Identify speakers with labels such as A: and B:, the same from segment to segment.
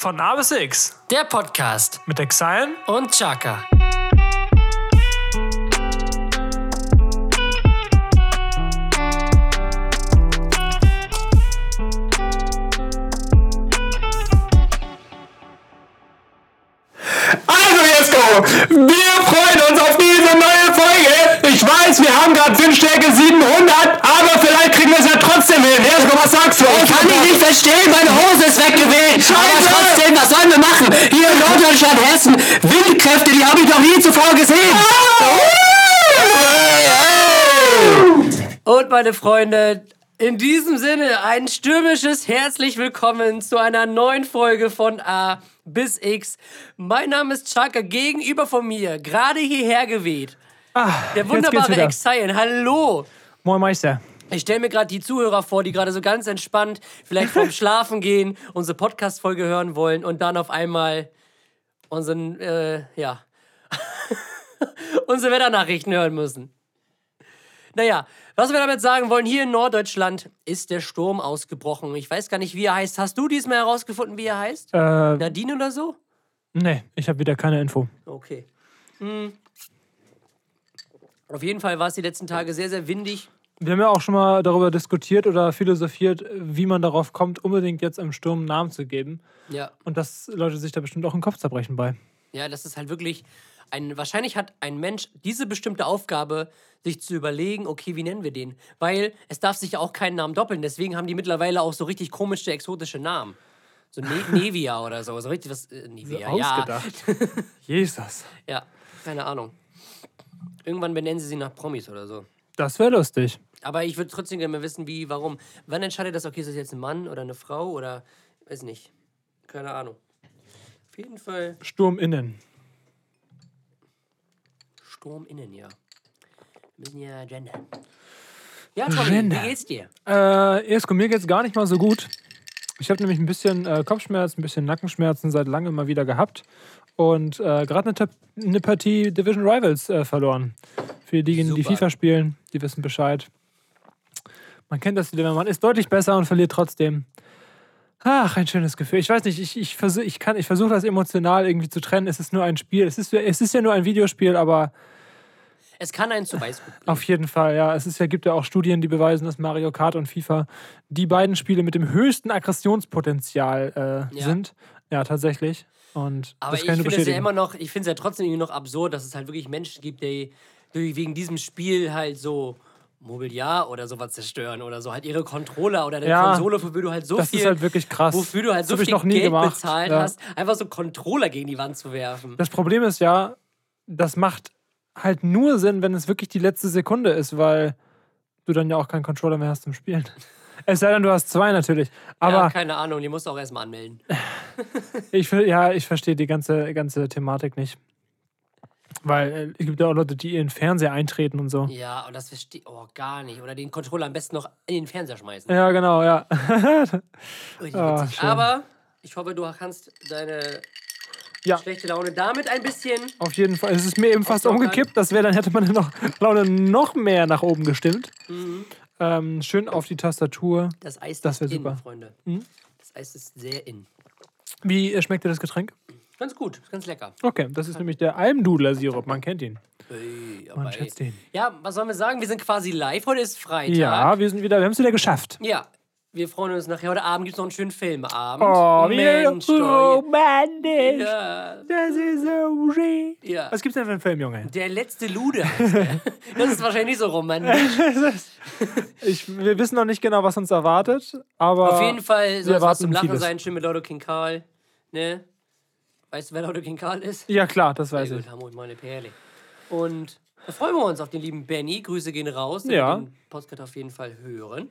A: Von A bis X
B: Der Podcast
A: mit Exile.
B: und Chaka.
C: Also Jesko, wir freuen uns auf diese neue Folge. Ich weiß, wir haben gerade Windstärke 700, aber vielleicht kriegen wir es ja trotzdem hin. Jesko, was sagst du? Ich
D: Kann ich nicht verstehen, meine Hose ist weggeweht. Aber
C: Scheiße!
D: trotzdem, was sollen wir machen? Hier in Norddeutschland, Hessen, Windkräfte, die habe ich noch nie zuvor gesehen.
B: Und meine Freunde, in diesem Sinne ein stürmisches herzlich willkommen zu einer neuen Folge von A bis X. Mein Name ist Chaka, gegenüber von mir, gerade hierher geweht.
A: Ah,
B: Der wunderbare. Exile, hallo.
A: Moin Meister.
B: Ich stelle mir gerade die Zuhörer vor, die gerade so ganz entspannt vielleicht vorm Schlafen gehen, unsere Podcast-Folge hören wollen und dann auf einmal unseren, äh, ja, unsere Wetternachrichten hören müssen. Naja, was wir damit sagen wollen, hier in Norddeutschland ist der Sturm ausgebrochen. Ich weiß gar nicht, wie er heißt. Hast du diesmal herausgefunden, wie er heißt?
A: Äh,
B: Nadine oder so?
A: nee, ich habe wieder keine Info.
B: Okay. Hm. Auf jeden Fall war es die letzten Tage sehr, sehr windig.
A: Wir haben ja auch schon mal darüber diskutiert oder philosophiert, wie man darauf kommt, unbedingt jetzt im Sturm einen Namen zu geben.
B: Ja.
A: Und dass Leute sich da bestimmt auch den Kopf zerbrechen bei.
B: Ja, das ist halt wirklich ein. Wahrscheinlich hat ein Mensch diese bestimmte Aufgabe, sich zu überlegen, okay, wie nennen wir den? Weil es darf sich ja auch keinen Namen doppeln. Deswegen haben die mittlerweile auch so richtig komische, exotische Namen. So ne Nevia oder so. So richtig was. Äh, Nevia, ja.
A: Ausgedacht. Jesus.
B: Ja, keine Ahnung. Irgendwann benennen sie sie nach Promis oder so.
A: Das wäre lustig.
B: Aber ich würde trotzdem gerne mal wissen, wie, warum. Wann entscheidet das, okay, ist das jetzt ein Mann oder eine Frau oder. Weiß nicht. Keine Ahnung. Auf jeden Fall
A: Sturm innen.
B: Sturm innen, ja. Wir müssen ja gendern. Ja, Tommy,
A: Gender.
B: wie geht's dir?
A: Äh, Esko, mir geht's gar nicht mal so gut. Ich habe nämlich ein bisschen äh, Kopfschmerzen, ein bisschen Nackenschmerzen seit langem mal wieder gehabt. Und äh, gerade eine, eine Partie Division Rivals äh, verloren. Für diejenigen, die. FIFA spielen, die wissen Bescheid. Man kennt das wieder, man ist deutlich besser und verliert trotzdem. Ach, ein schönes Gefühl. Ich weiß nicht, ich, ich versuche ich kann- ich versuch das emotional irgendwie zu trennen. Es ist nur ein Spiel. Es ist, es ist ja nur ein Videospiel, aber
B: Es kann einen zu Weißgut bringen.
A: auf jeden Fall, ja. Es ist ja, gibt ja auch Studien, die beweisen, dass Mario Kart und FIFA die beiden Spiele mit dem höchsten Aggressionspotenzial äh,
B: Ja.
A: sind. Ja, tatsächlich. Und
B: Aber ich finde es ja immer noch, ich finde es ja trotzdem irgendwie noch absurd, dass es halt wirklich Menschen gibt, die, die wegen diesem Spiel halt so Mobiliar oder sowas zerstören oder so halt ihre Controller oder eine
A: Ja,
B: Konsole, wofür du halt so
A: das
B: viel,
A: ist halt wirklich krass.
B: wofür du halt
A: Das
B: so viel
A: noch nie
B: Geld
A: gemacht.
B: bezahlt
A: Ja.
B: hast, einfach so Controller gegen die Wand zu werfen.
A: Das Problem ist ja, das macht halt nur Sinn, wenn es wirklich die letzte Sekunde ist, weil du dann ja auch keinen Controller mehr hast zum Spielen. Es sei denn, du hast zwei natürlich. Aber
B: ja, keine Ahnung, die musst du auch erstmal anmelden.
A: Ich, ja, ich verstehe die ganze, ganze Thematik nicht. Weil äh, es gibt ja auch Leute, die ihren Fernseher eintreten und so.
B: Ja, und das verstehe oh gar nicht. Oder den Controller am besten noch in den Fernseher schmeißen.
A: Ja, genau, ja. Schön.
B: Aber ich hoffe, du kannst deine
A: Ja.
B: schlechte Laune damit ein bisschen.
A: Auf jeden Fall. Es ist mir eben fast umgekippt. Das wäre, dann hätte man noch Laune noch mehr nach oben gestimmt.
B: Mhm.
A: Ähm, schön auf die Tastatur.
B: Das Eis
A: Das
B: ist in,
A: super.
B: Freunde.
A: Mhm.
B: Das Eis ist sehr in.
A: Wie äh, schmeckt dir das Getränk?
B: Ganz gut, ganz lecker.
A: Okay, das ist nämlich der Almdudler-Sirup. Man kennt ihn.
B: Ey,
A: Man schätzt ihn.
B: Ja, was sollen wir sagen? Wir sind quasi live. Heute ist Freitag.
A: Ja, wir sind wieder, wir haben es wieder geschafft.
B: Ja, wir freuen uns nachher. Heute Abend gibt es noch einen schönen Filmabend.
A: Oh, wie
B: Mensch, doch.
A: romantisch.
B: Ja,
A: Das ist so schön.
B: ja.
A: Was gibt's denn für einen Film, Junge?
B: Der letzte Lude. heißt der. das ist wahrscheinlich nicht so romantisch.
A: Ich, wir wissen noch nicht genau, was uns erwartet, aber
B: Auf jeden Fall soll es was zum Lachen
A: vieles.
B: sein. Schön mit Lotto King Karl. Ne? Weißt du, wer Lotto King Karl ist?
A: Ja, klar, das weiß ich.
B: haben wir meine Perle. Und da freuen wir uns auf den lieben Benny. Grüße gehen raus. Der
A: Ja.
B: wird den Podcast auf jeden Fall hören.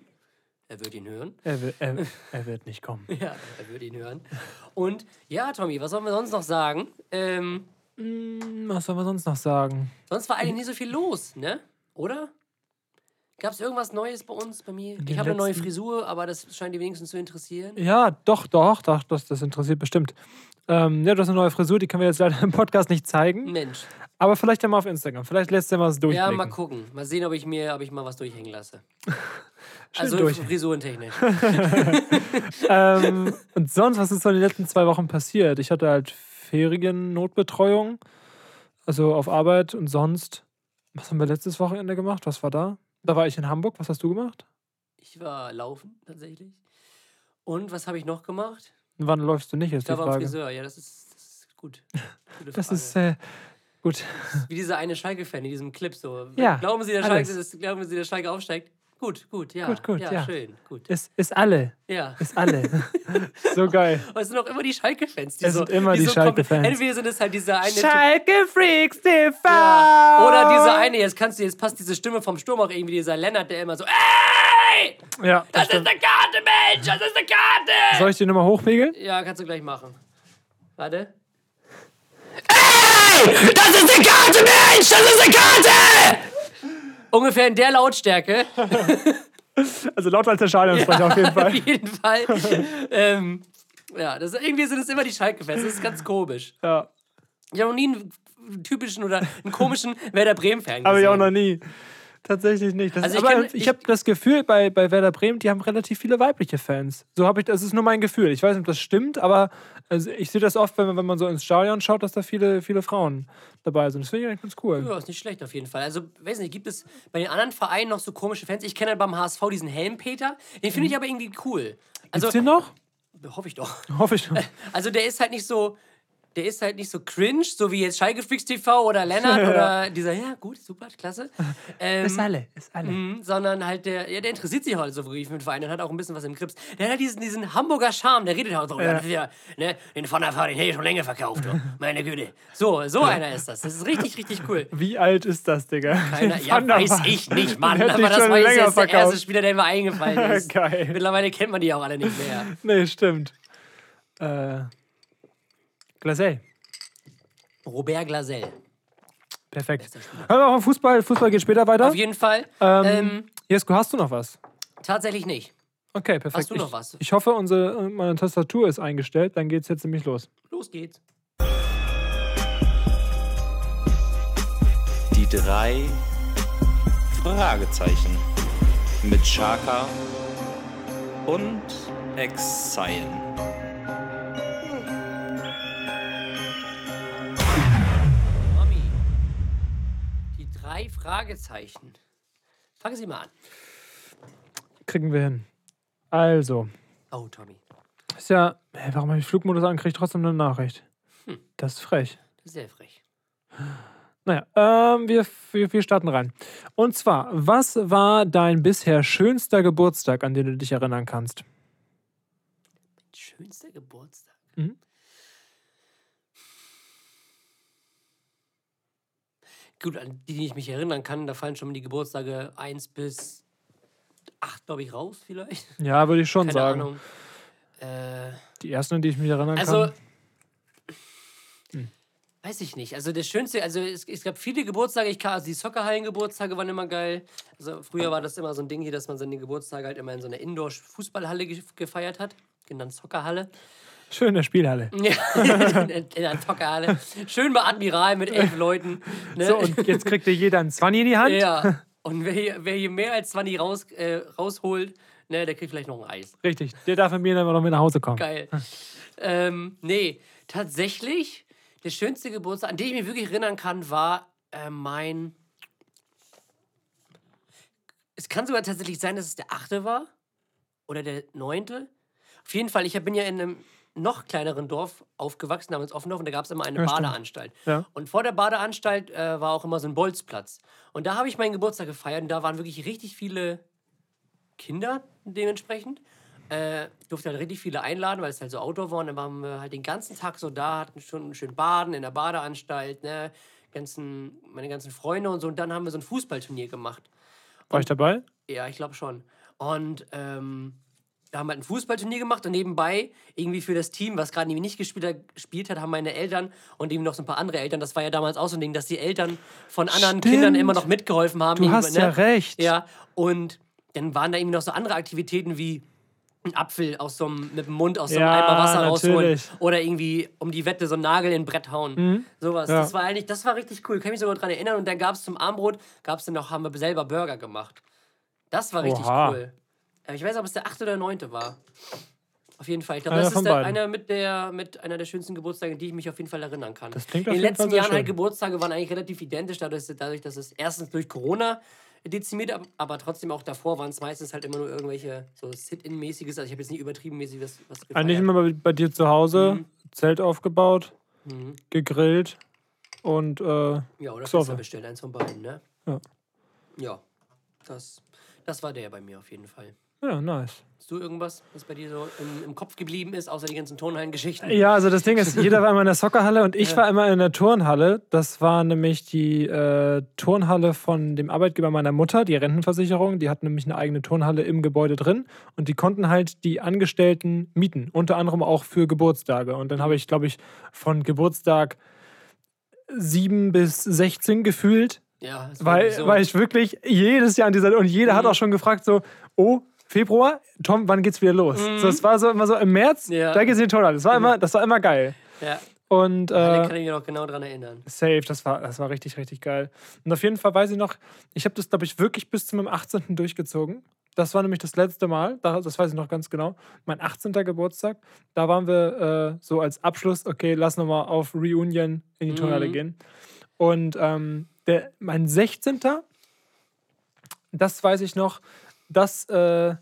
B: Er wird ihn hören.
A: Er, wi- er, er wird nicht kommen.
B: Ja, er wird ihn hören. Und ja, Tommy, was sollen wir sonst noch sagen? Ähm,
A: Hm, Was soll man sonst noch sagen?
B: sonst war eigentlich nicht so viel los, ne? Oder? Gab es irgendwas Neues bei uns, bei mir? Ich habe eine neue Frisur, aber das scheint die wenigsten zu interessieren.
A: Ja, doch, doch, doch, das, das interessiert bestimmt. Ähm, ja, du hast eine neue Frisur, die können wir jetzt leider im Podcast nicht zeigen.
B: Mensch.
A: Aber vielleicht ja mal auf Instagram. Vielleicht lässt du ja mal was
B: Ja,
A: durchblicken.
B: mal gucken. Mal sehen, ob ich mir, ob ich mal was durchhängen lasse. Also
A: durch.
B: frisurentechnisch.
A: ähm, und sonst, was ist so in den letzten zwei Wochen passiert? Ich hatte halt Feriennotbetreuung, also auf Arbeit und sonst. Was haben wir letztes Wochenende gemacht? Was war da? Da war ich in Hamburg. Was hast du gemacht?
B: Ich war laufen tatsächlich. Und was habe ich noch gemacht?
A: Wann läufst du nicht, ist
B: Ich war beim. Friseur. Ja, das ist, das ist gut.
A: Das ist äh, gut.
B: wie dieser eine Schalke-Fan in diesem Clip so.
A: Ja,
B: Glauben Sie, der. Schalke, das, glauben Sie, der Schalke aufsteigt? Gut, gut, ja.
A: Gut, gut, ja.
B: schön, gut.
A: Ist, ist alle.
B: Ja.
A: Ist alle. so geil.
B: Aber es sind auch immer die Schalke-Fans. die
A: Es
B: so,
A: sind immer die
B: so
A: Schalke-Fans.
B: Entweder sind es halt dieser eine.
A: Schalke Freaks TV!
B: Ja. Oder dieser eine, jetzt kannst du, jetzt passt diese Stimme vom Sturm auch irgendwie, dieser Lennart, der immer so, ey!
A: Ja, das
B: Das ist
A: stimmt.
B: eine Karte, Mensch! Das ist eine Karte!
A: Soll ich die nochmal hochpegeln?
B: Ja, kannst du gleich machen. Warte.
D: Das ist eine Karte, Mensch! Das ist eine Karte!
B: Ungefähr in der Lautstärke.
A: Also lauter als der Stadionsprecher auf jeden
B: Auf
A: Fall.
B: jeden Fall. ähm, ja, das, irgendwie sind es immer die Schalke-Fans. Das ist ganz komisch.
A: Ja.
B: Ich habe noch nie einen typischen oder einen komischen Werder Bremen-Fan gesehen.
A: Aber ich auch noch nie. Tatsächlich nicht. Das
B: Also
A: ist,
B: ich
A: aber
B: kenn-
A: ich,
B: ich-
A: habe das Gefühl, bei, bei Werder Bremen, die haben relativ viele weibliche Fans. So habe ich, das ist nur mein Gefühl. Ich weiß nicht, ob das stimmt, aber also ich sehe das oft, wenn man, wenn man so ins Stadion schaut, dass da viele, viele Frauen dabei sind. Das finde ich eigentlich ganz cool.
B: Ja, ist nicht schlecht auf jeden Fall. Also, weiß nicht, gibt es bei den anderen Vereinen noch so komische Fans? Ich kenne halt beim HSV diesen Helmpeter. Den finde ich aber irgendwie cool. Also,
A: Gibt's den noch?
B: hoffe ich doch.
A: Hoffe ich.
B: Also, der ist halt nicht so. Der ist halt nicht so cringe, so wie jetzt Freaks TV oder Lennart oder dieser, ja, gut, super, klasse. Ähm,
A: Ist alle, ist alle.
B: Mhm, sondern halt der, ja, der interessiert sich halt so wirklich mit Vereinen und hat auch ein bisschen was im Grips. Der hat halt diesen, diesen Hamburger Charme, der redet halt so, ja. Ja, ne, den von der Fahrt, den hätte ich schon länger verkauft, du. meine Güte. So, so einer ist das. Das ist richtig, richtig cool.
A: Wie alt ist das, Digga?
B: Keiner, ja, weiß ich nicht, Mann. Aber das war jetzt der erste. Spieler, der mir eingefallen ist.
A: Geil.
B: Mittlerweile kennt man die auch alle nicht mehr.
A: Nee, stimmt. Äh, Glasell.
B: Robert Glasell.
A: Perfekt. Hören wir auf Fußball. Fußball geht später weiter.
B: Auf jeden Fall.
A: Ähm,
B: Ähm,
A: Jesko, hast du noch was?
B: tatsächlich nicht.
A: Okay, perfekt.
B: Hast du noch
A: ich,
B: was?
A: Ich hoffe, unsere, meine Tastatur ist eingestellt. Dann geht's jetzt nämlich los.
B: Los geht's.
E: Die drei Fragezeichen mit Chaka und Exile.
B: Die drei Fragezeichen. Fangen Sie mal an.
A: Kriegen wir hin. Also,
B: Oh, Tommy.
A: ist ja. Hä, warum habe ich Flugmodus an? Kriege ich trotzdem eine Nachricht.
B: Hm.
A: Das ist frech.
B: Sehr frech.
A: Naja, ähm, wir, wir, wir starten rein. Und zwar, was war dein bisher schönster Geburtstag, an den du dich erinnern kannst?
B: Schönster Geburtstag.
A: Mhm.
B: Gut, an die, die ich mich erinnern kann, da fallen schon die Geburtstage 1 bis 8, glaube ich, raus, vielleicht.
A: Ja, würde ich schon
B: Keine
A: sagen.
B: Ahnung. Äh,
A: Die ersten, an die ich mich erinnern
B: also,
A: kann. Hm.
B: weiß ich nicht. Also, das Schönste, also es, es gab viele Geburtstage. Ich kann, also die Soccerhallen-Geburtstage waren immer geil. Also, früher war das immer so ein Ding hier, dass man seine Geburtstage halt immer in so einer Indoor-Fußballhalle ge gefeiert hat. Genannt Soccerhalle.
A: Schön in der Spielhalle.
B: Ja, in, einer Soccerhalle. Schön bei Admiral mit elf Leuten. Ne?
A: So, und jetzt kriegt dir jeder einen 20 in die Hand.
B: Ja. Und wer hier, wer hier mehr als 20 raus, äh, rausholt, ne, der kriegt vielleicht noch ein Eis.
A: Richtig. Der darf von mir dann noch mit nach Hause kommen.
B: Geil. ähm, nee, tatsächlich, der schönste Geburtstag, an den ich mich wirklich erinnern kann, war äh, mein. Es kann sogar tatsächlich sein, dass es der achte war. Oder der neunte. Auf jeden Fall, ich bin ja in einem noch kleineren Dorf aufgewachsen, namens Offendorf, und da gab es immer eine
A: Ja.
B: Badeanstalt.
A: Ja.
B: Und vor der Badeanstalt äh, war auch immer so ein Bolzplatz. Und da habe ich meinen Geburtstag gefeiert und da waren wirklich richtig viele Kinder dementsprechend. Äh, ich durfte halt richtig viele einladen, weil es halt so Outdoor war. Und dann waren wir halt den ganzen Tag so da, hatten schon schön baden in der Badeanstalt, ne? Ganzen, meine ganzen Freunde und so. Und dann haben wir so ein Fußballturnier gemacht.
A: War ich dabei?
B: Ja, ich glaube schon. Und ähm, haben wir halt ein Fußballturnier gemacht und nebenbei irgendwie für das Team, was gerade nicht gespielt hat, gespielt hat, haben meine Eltern und eben noch so ein paar andere Eltern, das war ja damals auch so ein Ding, dass die Eltern von anderen
A: Stimmt.
B: Kindern immer noch mitgeholfen haben.
A: Du hast ja recht.
B: Ja, und dann waren da irgendwie noch so andere Aktivitäten wie ein Apfel aus so einem, mit dem Mund aus so einem
A: Ja,
B: Eimer Wasser rausholen
A: natürlich.
B: oder irgendwie um die Wette so einen Nagel in ein Brett hauen. Sowas.
A: Mhm. Ja.
B: Das war eigentlich, das war richtig cool. Kann mich sogar daran erinnern. Und dann gab es zum Armbrot, gab es dann noch, haben wir selber Burger gemacht. Das war richtig
A: Oha.
B: cool. Aber ich weiß, ob es der 8. oder 9. war. Auf jeden Fall. Ich glaube, das ist der, einer mit der mit einer der schönsten Geburtstage, die ich mich auf jeden Fall erinnern kann.
A: Das klingt
B: In den letzten Jahren halt. Geburtstage waren eigentlich relativ identisch, dadurch, dadurch dass es erstens durch Corona dezimiert, ab- aber trotzdem auch davor waren es meistens halt immer nur irgendwelche so Sit-In-mäßiges. Also ich habe jetzt nicht übertrieben mäßig was, was gefeiert.
A: Eigentlich immer bei, bei dir zu Hause,
B: Mhm.
A: Zelt aufgebaut, gegrillt und äh,
B: Ja, oder. Pizza bestellt, eins von beiden, ne?
A: Ja.
B: Ja, das, das war der bei mir auf jeden Fall.
A: Ja, nice.
B: Hast du irgendwas, was bei dir so im, im Kopf geblieben ist, außer die ganzen Turnhallen-Geschichten?
A: Ja, also das Ding ist, jeder war immer in der Soccerhalle und ich war immer in der Turnhalle. Das war nämlich die äh, Turnhalle von dem Arbeitgeber meiner Mutter, die Rentenversicherung. Die hat nämlich eine eigene Turnhalle im Gebäude drin und die konnten halt die Angestellten mieten, unter anderem auch für Geburtstage. Und dann habe ich, glaube ich, von Geburtstag 7 bis 16 gefühlt
B: Ja,
A: weil,
B: so.
A: weil ich wirklich jedes Jahr an dieser und jeder hat
B: Mhm.
A: auch schon gefragt so, oh, Februar, Tom, wann geht's wieder los? So, es war so immer so im März,
B: Mhm. Ja. Mhm.
A: da geht's in die Turnhalle. Das war immer, das war immer geil.
B: ja,
A: Und äh,
B: kann ich mich noch genau dran erinnern.
A: safe, das war, das war richtig, richtig geil. Und auf jeden Fall weiß ich noch, ich habe das, glaube ich, wirklich bis zu meinem 18. durchgezogen. Das war nämlich das letzte Mal, da- das weiß ich noch ganz genau. Mein 18. Geburtstag, da waren wir äh, so als Abschluss, okay, lass nochmal auf Reunion in die Turnhalle
B: Mhm.
A: gehen. Und ähm, der, mein 16. Das weiß ich noch, das, äh,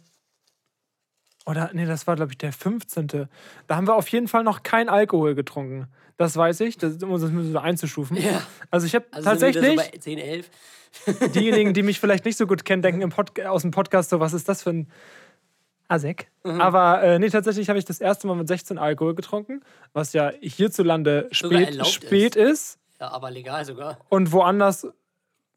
A: oder nee, das war, glaube ich, der 15. Da haben wir auf jeden Fall noch kein Alkohol getrunken. Das weiß ich, das, um das müssen wir einzustufen.
B: Ja.
A: Also ich habe
B: Also
A: tatsächlich,
B: So bei 10, 11.
A: diejenigen, die mich vielleicht nicht so gut kennen, denken aus dem Podcast so, was ist das für ein Asek?
B: Mhm.
A: Aber äh, nee, tatsächlich habe ich das erste Mal mit 16 Alkohol getrunken, was ja hierzulande spät, spät ist.
B: Ja, aber legal sogar.
A: und woanders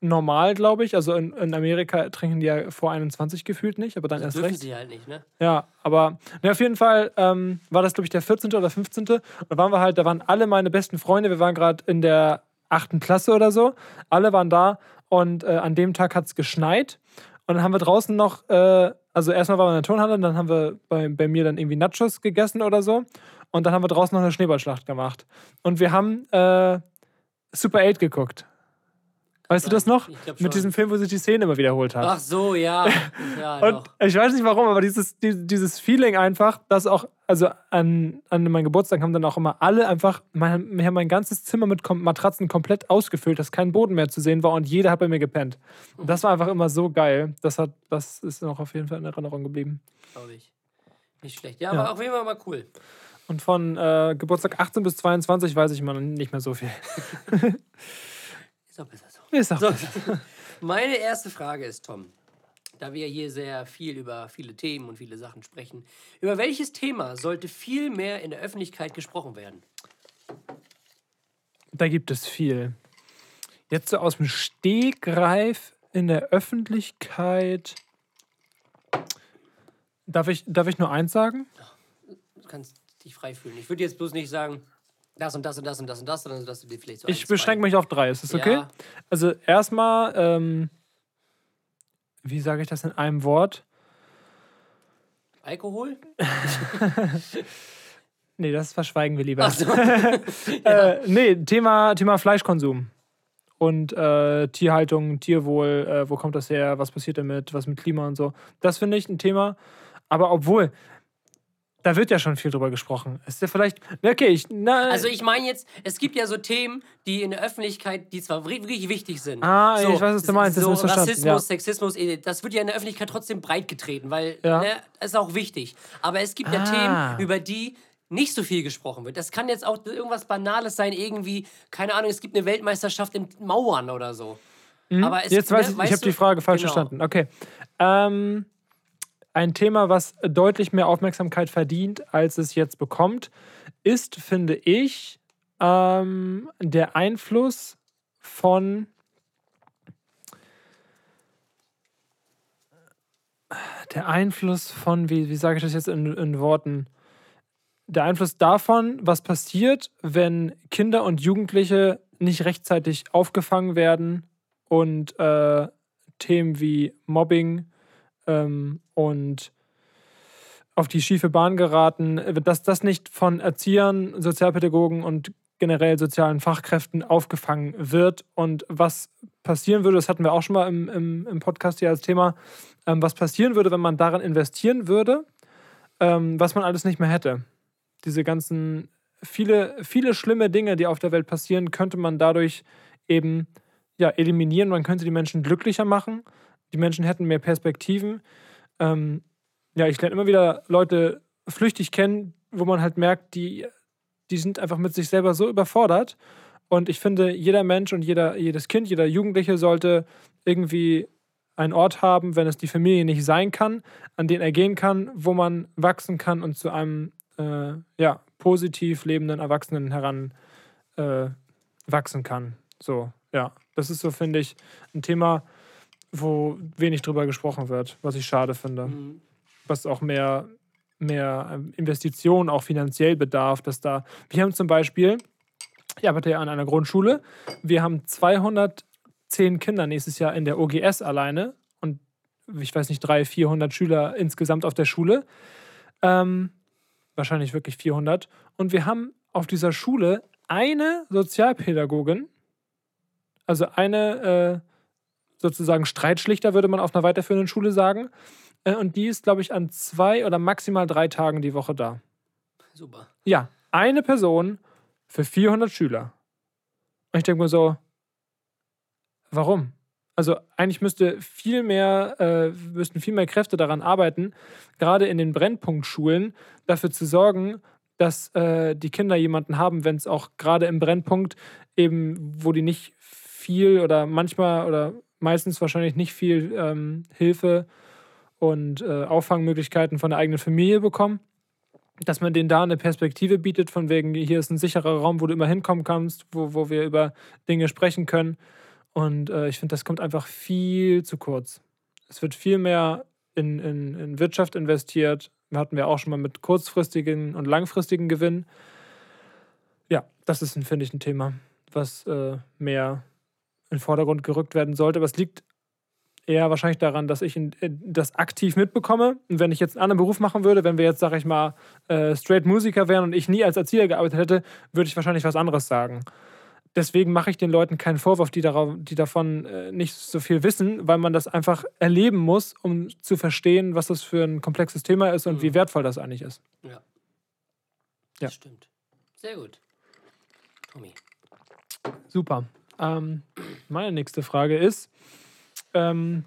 A: normal, glaube ich. Also in, in Amerika trinken die ja vor 21 gefühlt nicht, aber dann erst
B: Dürfen
A: recht.
B: sie halt nicht, ne?
A: Ja, aber ne, auf jeden Fall ähm, war das, glaube ich, der 14. oder 15. Und da waren wir halt, da waren alle meine besten Freunde. Wir waren gerade in der achten Klasse oder so. Alle waren da und äh, an dem Tag hat es geschneit. Und dann haben wir draußen noch, äh, also erstmal waren wir in der Turnhalle, dann haben wir bei, bei mir dann irgendwie Nachos gegessen oder so. Und dann haben wir draußen noch eine Schneeballschlacht gemacht. Und wir haben äh, Super 8 geguckt. Weißt du das noch? Mit diesem Film, wo sich die Szene immer wiederholt hat.
B: Ach so, ja. Ja,
A: Und
B: doch.
A: ich weiß nicht warum, aber dieses, die- dieses Feeling einfach, dass auch, also an, an meinem Geburtstag haben dann auch immer alle einfach, mein, wir haben mein ganzes Zimmer mit Matratzen komplett ausgefüllt, dass kein Boden mehr zu sehen war und jeder hat bei mir gepennt. Und das war einfach immer so geil. Das, hat, das ist noch auf jeden Fall in Erinnerung geblieben.
B: Glaube ich. Nicht schlecht. Ja,
A: Ja.
B: aber auf jeden Fall mal cool.
A: Und von äh, Geburtstag 18 bis 22 weiß ich immer nicht mehr so viel.
B: Ist besser so.
A: Ist auch
B: So, meine erste Frage ist, Tom, da wir hier sehr viel über viele Themen und viele Sachen sprechen, über welches Thema sollte viel mehr in der Öffentlichkeit gesprochen werden?
A: Da gibt es viel. Jetzt so aus dem Stegreif in der Öffentlichkeit. Darf ich, darf ich nur eins sagen?
B: Du kannst dich frei fühlen. Ich würde jetzt bloß nicht sagen, das und das und das und das und das, sondern dass du dir vielleicht so
A: Ich beschränke mich auf drei. Ist das okay?
B: Ja.
A: Also erstmal, ähm, wie sage ich das in einem Wort?
B: Alkohol?
A: Nee, das verschweigen wir lieber.
B: Ach so.
A: äh, nee, Thema, Thema Fleischkonsum. Und äh, Tierhaltung, Tierwohl, äh, wo kommt das her, was passiert damit, was mit Klima und so. Das finde ich ein Thema. Aber obwohl, da wird ja schon viel drüber gesprochen. Ist ja vielleicht, okay, ich, na,
B: Also ich meine jetzt, es gibt ja so Themen, die in der Öffentlichkeit, die zwar wirklich wichtig sind.
A: Ah,
B: so,
A: ich weiß, was du meinst, das
B: So Rassismus,
A: ja.
B: Sexismus, eh, das wird ja in der Öffentlichkeit trotzdem breit getreten, weil
A: Ja.
B: ne, ist auch wichtig. Aber es gibt ja
A: Ah.
B: Themen, über die nicht so viel gesprochen wird. Das kann jetzt auch irgendwas Banales sein, irgendwie, keine Ahnung, es gibt eine Weltmeisterschaft im Mauern oder so. Aber es,
A: Mhm. Jetzt weiß
B: ne,
A: ich, ich habe die? Frage falsch
B: Genau.
A: verstanden. Okay. Ähm, ein Thema, was deutlich mehr Aufmerksamkeit verdient, als es jetzt bekommt, ist, finde ich, ähm, der Einfluss von der Einfluss von, wie, wie sage ich das jetzt in, in Worten? Der Einfluss davon, was passiert, wenn Kinder und Jugendliche nicht rechtzeitig aufgefangen werden und äh, Themen wie Mobbing ähm, und auf die schiefe Bahn geraten, dass das nicht von Erziehern, Sozialpädagogen und generell sozialen Fachkräften aufgefangen wird und was passieren würde, das hatten wir auch schon mal im, im, im Podcast hier als Thema, ähm, was passieren würde, wenn man daran investieren würde, ähm, was man alles nicht mehr hätte. Diese ganzen, viele, viele schlimme Dinge, die auf der Welt passieren, könnte man dadurch eben ja, eliminieren. Man könnte die Menschen glücklicher machen. Die Menschen hätten mehr Perspektiven. Ähm, ja, ich lerne immer wieder Leute flüchtig kennen, wo man halt merkt, die, die sind einfach mit sich selber so überfordert. Und ich finde, jeder Mensch und jeder, jedes Kind, jeder Jugendliche sollte irgendwie einen Ort haben, wenn es die Familie nicht sein kann, an den er gehen kann, wo man wachsen kann und zu einem äh, ja, positiv lebenden Erwachsenen heran äh, kann. So, ja. Das ist so, finde ich, ein Thema, wo wenig drüber gesprochen wird, was ich schade finde.
B: Mhm.
A: Was auch mehr, mehr Investitionen auch finanziell bedarf, dass da. Wir haben zum Beispiel, ich arbeite ja an einer Grundschule, wir haben 210 Kinder nächstes Jahr in der OGS alleine und ich weiß nicht, 300, 400 Schüler insgesamt auf der Schule. Ähm, wahrscheinlich wirklich 400. Und wir haben auf dieser Schule eine Sozialpädagogin, also eine äh, sozusagen Streitschlichter, würde man auf einer weiterführenden Schule sagen. Äh, und die ist, glaube ich, an zwei oder maximal drei Tagen die Woche da.
B: Super.
A: Ja, eine Person für 400 Schüler. Und ich denke mir so, warum? Also eigentlich müsste viel mehr, äh, müssten viel mehr Kräfte daran arbeiten, gerade in den Brennpunktschulen dafür zu sorgen, dass äh, die Kinder jemanden haben, wenn es auch gerade im Brennpunkt eben, wo die nicht viel oder manchmal oder meistens wahrscheinlich nicht viel ähm, Hilfe und äh, Auffangmöglichkeiten von der eigenen Familie bekommen, dass man denen da eine Perspektive bietet, von wegen, hier ist ein sicherer Raum, wo du immer hinkommen kannst, wo, wo wir über Dinge sprechen können. Und äh, ich finde, das kommt einfach viel zu kurz. Es wird viel mehr in, in, in Wirtschaft investiert. Hatten wir auch schon mal mit kurzfristigen und langfristigen Gewinn. Ja, das ist, finde ich, ein Thema, was äh, mehr in den Vordergrund gerückt werden sollte. Aber es liegt eher wahrscheinlich daran, dass ich in, in, das aktiv mitbekomme. Und wenn ich jetzt einen anderen Beruf machen würde, wenn wir jetzt, sag ich mal, äh, straight Musiker wären und ich nie als Erzieher gearbeitet hätte, würde ich wahrscheinlich was anderes sagen. Deswegen mache ich den Leuten keinen Vorwurf, die, darauf, die davon äh, nicht so viel wissen, weil man das einfach erleben muss, um zu verstehen, was das für ein komplexes Thema ist und
B: Mhm.
A: wie wertvoll das eigentlich ist.
B: Ja.
A: Ja.
B: Das stimmt. Sehr gut. Tommy.
A: Super. Ähm, meine nächste Frage ist: ähm,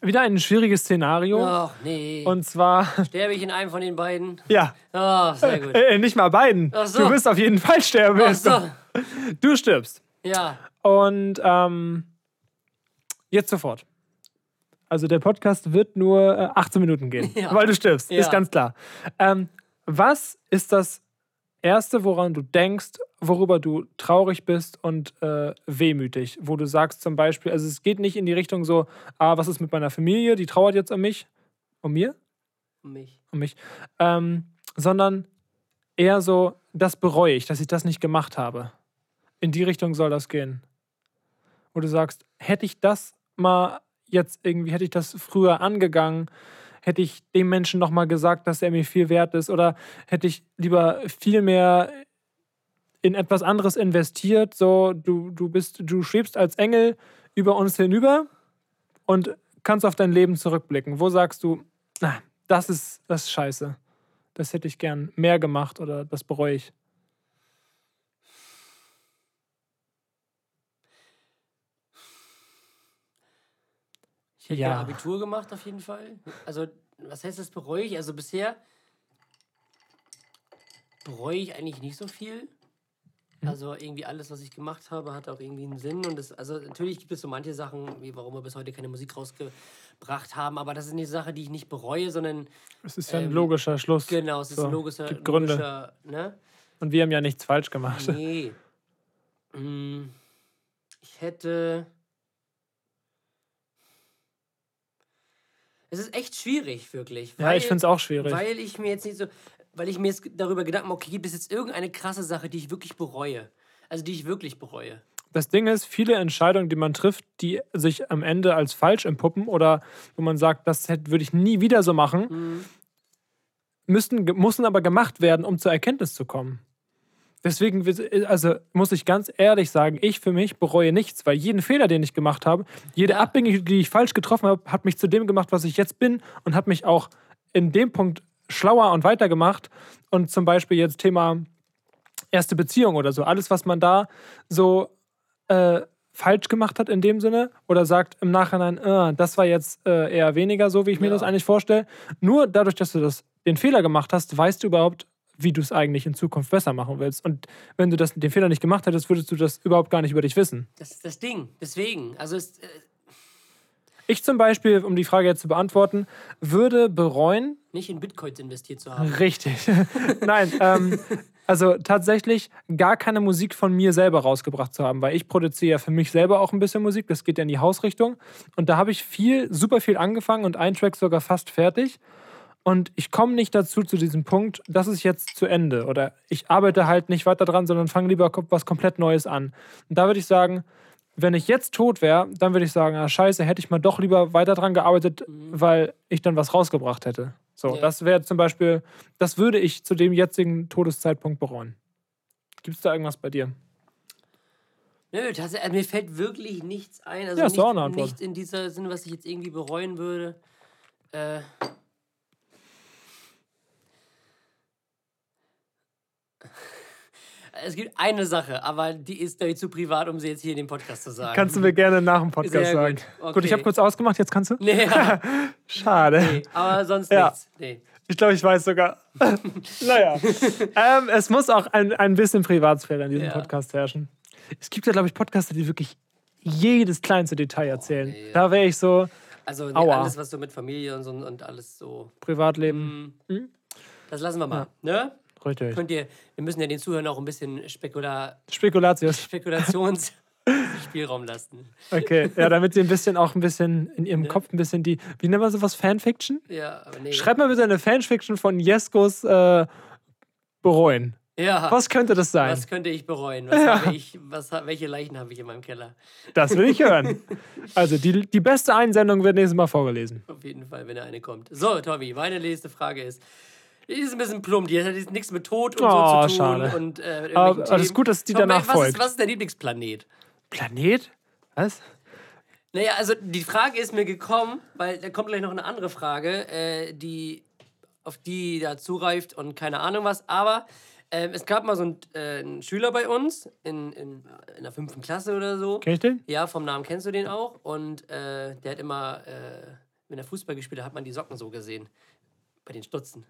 A: Wieder ein schwieriges Szenario.
B: Ach nee.
A: Und zwar,
B: Sterbe ich in einem von den beiden?
A: ja,
B: Ah, sehr gut.
A: äh, nicht mal beiden.
B: Ach so.
A: Du wirst auf jeden Fall sterben.
B: Ach so.
A: Du stirbst.
B: Ja.
A: Und ähm, jetzt sofort. Also der Podcast wird nur äh, 18 Minuten gehen,
B: Ja.
A: weil du stirbst,
B: Ja.
A: ist ganz klar. Ähm, was ist das Erste, woran du denkst, worüber du traurig bist und äh, wehmütig? Wo du sagst zum Beispiel, also es geht nicht in die Richtung so, ah, was ist mit meiner Familie, die trauert jetzt um mich, um mir,
B: Mich.
A: um mich, ähm, sondern eher so, das bereue ich, dass ich das nicht gemacht habe. In die Richtung soll das gehen. Wo du sagst, hätte ich das mal jetzt irgendwie, hätte ich das früher angegangen, hätte ich dem Menschen nochmal gesagt, dass er mir viel wert ist oder hätte ich lieber viel mehr in etwas anderes investiert, so du, du bist, du schwebst als Engel über uns hinüber und kannst auf dein Leben zurückblicken. Wo sagst du, na, das ist, das ist scheiße. Das hätte ich gern mehr gemacht oder das bereue ich.
B: Hätte
A: Ja.
B: ja Abitur gemacht auf jeden Fall. Also, was heißt das bereue ich? Also bisher bereue ich eigentlich nicht so viel.
A: Mhm.
B: Also irgendwie alles, was ich gemacht habe, hat auch irgendwie einen Sinn. Und das, also natürlich gibt es so manche Sachen, wie warum wir bis heute keine Musik rausgebracht haben, aber das ist eine Sache, die ich nicht bereue, sondern
A: Es ist ja ein
B: Ähm,
A: logischer Schluss.
B: genau, es ist
A: So,
B: ein logischer,
A: gibt Gründe.
B: logischer ne?
A: Und wir haben ja nichts falsch gemacht.
B: Nee. Mm, Ich hätte. Es ist echt schwierig, wirklich.
A: Ja, ich finde es auch schwierig.
B: Weil ich mir jetzt nicht so. Weil ich mir jetzt darüber Gedanken mache, okay, gibt es jetzt irgendeine krasse Sache, die ich wirklich bereue? Also die ich wirklich bereue.
A: Das Ding ist, viele Entscheidungen, die man trifft, die sich am Ende als falsch empuppen oder wo man sagt, das würde ich nie wieder so machen,
B: Mhm.
A: müssten, ge- müssen aber gemacht werden, um zur Erkenntnis zu kommen. Deswegen, also muss ich ganz ehrlich sagen, ich für mich bereue nichts, weil jeden Fehler, den ich gemacht habe, jede Abbiege, die ich falsch getroffen habe, hat mich zu dem gemacht, was ich jetzt bin und hat mich auch in dem Punkt schlauer und weiter gemacht. Und zum Beispiel jetzt Thema erste Beziehung oder so, alles, was man da so äh, falsch gemacht hat in dem Sinne oder sagt im Nachhinein, äh, das war jetzt äh, eher weniger so, wie ich mir
B: Ja.
A: das eigentlich vorstelle. Nur dadurch, dass du das, den Fehler gemacht hast, weißt du überhaupt, wie du es eigentlich in Zukunft besser machen willst. Und wenn du das, den Fehler nicht gemacht hättest, würdest du das überhaupt gar nicht über dich wissen.
B: Das ist das Ding. Deswegen. Also es, äh,
A: Ich zum Beispiel, um die Frage jetzt zu beantworten, würde bereuen,
B: nicht in Bitcoins investiert zu haben.
A: Richtig. Nein, ähm, also tatsächlich gar keine Musik von mir selber rausgebracht zu haben, weil ich produziere ja für mich selber auch ein bisschen Musik. Das geht ja in die Hausrichtung. Und da habe ich viel, super viel angefangen und ein Track sogar fast fertig. Und ich komme nicht dazu zu diesem Punkt, das ist jetzt zu Ende. Oder ich arbeite halt nicht weiter dran, sondern fange lieber was komplett Neues an. Und da würde ich sagen, wenn ich jetzt tot wäre, dann würde ich sagen, ah, scheiße, hätte ich mal doch lieber weiter dran gearbeitet, weil ich dann was rausgebracht hätte. So,
B: Ja.
A: das wäre zum Beispiel, das würde ich zu dem jetzigen Todeszeitpunkt bereuen. Gibt es da irgendwas bei dir?
B: Nö, tatsächlich, also mir fällt wirklich nichts ein. Also
A: Ja, ist
B: nicht,
A: auch eine Antwort.
B: nicht in dieser Sinne, was ich jetzt irgendwie bereuen würde. Äh, es gibt eine Sache, aber die ist ich, zu privat, um sie jetzt hier in dem Podcast zu sagen.
A: Kannst du mir gerne nach dem Podcast
B: Sehr
A: sagen.
B: gut.
A: Gut, ich habe
B: Okay.
A: kurz ausgemacht, jetzt kannst du?
B: Nee, ja,
A: Schade.
B: nee, aber sonst
A: Ja.
B: nichts. Nee.
A: Ich glaube, ich weiß sogar. naja. ähm, es muss auch ein, ein bisschen Privatsphäre in diesem
B: Ja.
A: Podcast herrschen. Es gibt ja, glaube ich, Podcaster, die wirklich jedes kleinste Detail erzählen.
B: nee.
A: Da wäre ich so,
B: Also nee, alles, was so mit Familie und so und alles so.
A: Privatleben.
B: Mm, Das lassen wir mal. Ne?
A: Richtig.
B: Könnt ihr, wir müssen ja den Zuhörern auch ein bisschen Spekula
A: Spekulatius.
B: Spekulationsspielraum lassen.
A: Okay. Ja, damit sie ein bisschen auch ein bisschen in ihrem Kopf ein bisschen die. Wie nennen wir sowas? Fanfiction?
B: Ja, aber nee.
A: Schreib mal bitte eine Fanfiction von Jeskos äh, bereuen.
B: ja.
A: Was könnte das sein?
B: Was könnte ich bereuen? Was habe ich, was, welche Leichen habe ich in meinem Keller?
A: Das will ich hören. Also, die, die beste Einsendung wird nächstes Mal vorgelesen.
B: Auf jeden Fall, wenn da eine kommt. So, Tommy, meine nächste Frage ist. Die ist ein bisschen plump, die hat jetzt nichts mit Tod und
A: Oh,
B: so zu tun.
A: schade.
B: Und, äh, mit
A: Aber
B: irgendwelchen
A: alles
B: Themen.
A: gut, dass die danach
B: was
A: folgt.
B: Ist, was ist dein Lieblingsplanet?
A: Planet? Was?
B: Naja, also die Frage ist mir gekommen, weil da kommt gleich noch eine andere Frage, äh, die auf die da zureift und keine Ahnung was. Aber ähm, es gab mal so einen, äh, einen Schüler bei uns in, in, in der fünften Klasse oder so.
A: Kenn ich den?
B: Ja, vom Namen kennst du den auch. Und äh, der hat immer, äh, wenn er Fußball gespielt hat, hat man die Socken so gesehen. Bei den Stutzen.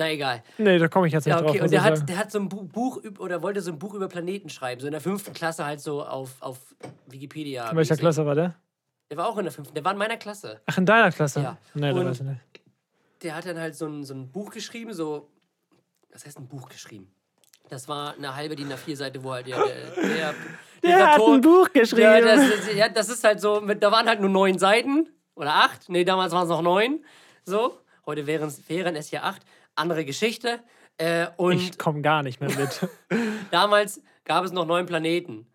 B: Na egal.
A: Nee, da komme ich jetzt nicht
B: Ja,
A: drauf.
B: okay.
A: muss
B: Und der hat, der hat so ein Bu- Buch oder wollte so ein Buch über Planeten schreiben. So in der fünften Klasse halt so auf, auf Wikipedia.
A: In welcher. Klasse war der?
B: Der war auch in der fünften. Der war in meiner Klasse.
A: Ach, in deiner Klasse?
B: Ja.
A: Nee, da weiß ich nicht.
B: Der hat dann halt so ein, so ein Buch geschrieben, so. Was heißt ein Buch geschrieben? Das war eine halbe DIN A4 Seite, wo halt der. Der, der,
A: Der hat ein Buch geschrieben.
B: Ja, das, ist- ja, das ist halt so, mit, da waren halt nur neun Seiten oder acht. Nee, damals waren es noch neun. So, heute wären wären es ja acht. Andere Geschichte. Äh, und
A: ich komme gar nicht mehr mit.
B: damals gab es noch neun Planeten.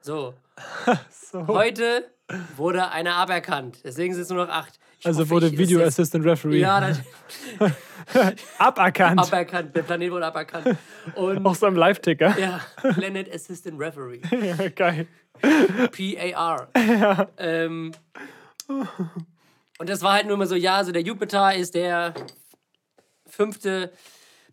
B: So,
A: so.
B: heute wurde einer aberkannt. Deswegen sind es nur noch acht. Ich
A: Also
B: hoffe,
A: wurde Video
B: ist-
A: Assistant Referee
B: Ja, das,
A: aberkannt.
B: aberkannt. Der Planet wurde aberkannt. Und
A: Auch so am Live-Ticker.
B: ja, Planet Assistant Referee.
A: Ja. Geil.
B: PAR. Ähm, und das war halt nur immer so, ja, so der Jupiter ist der fünfte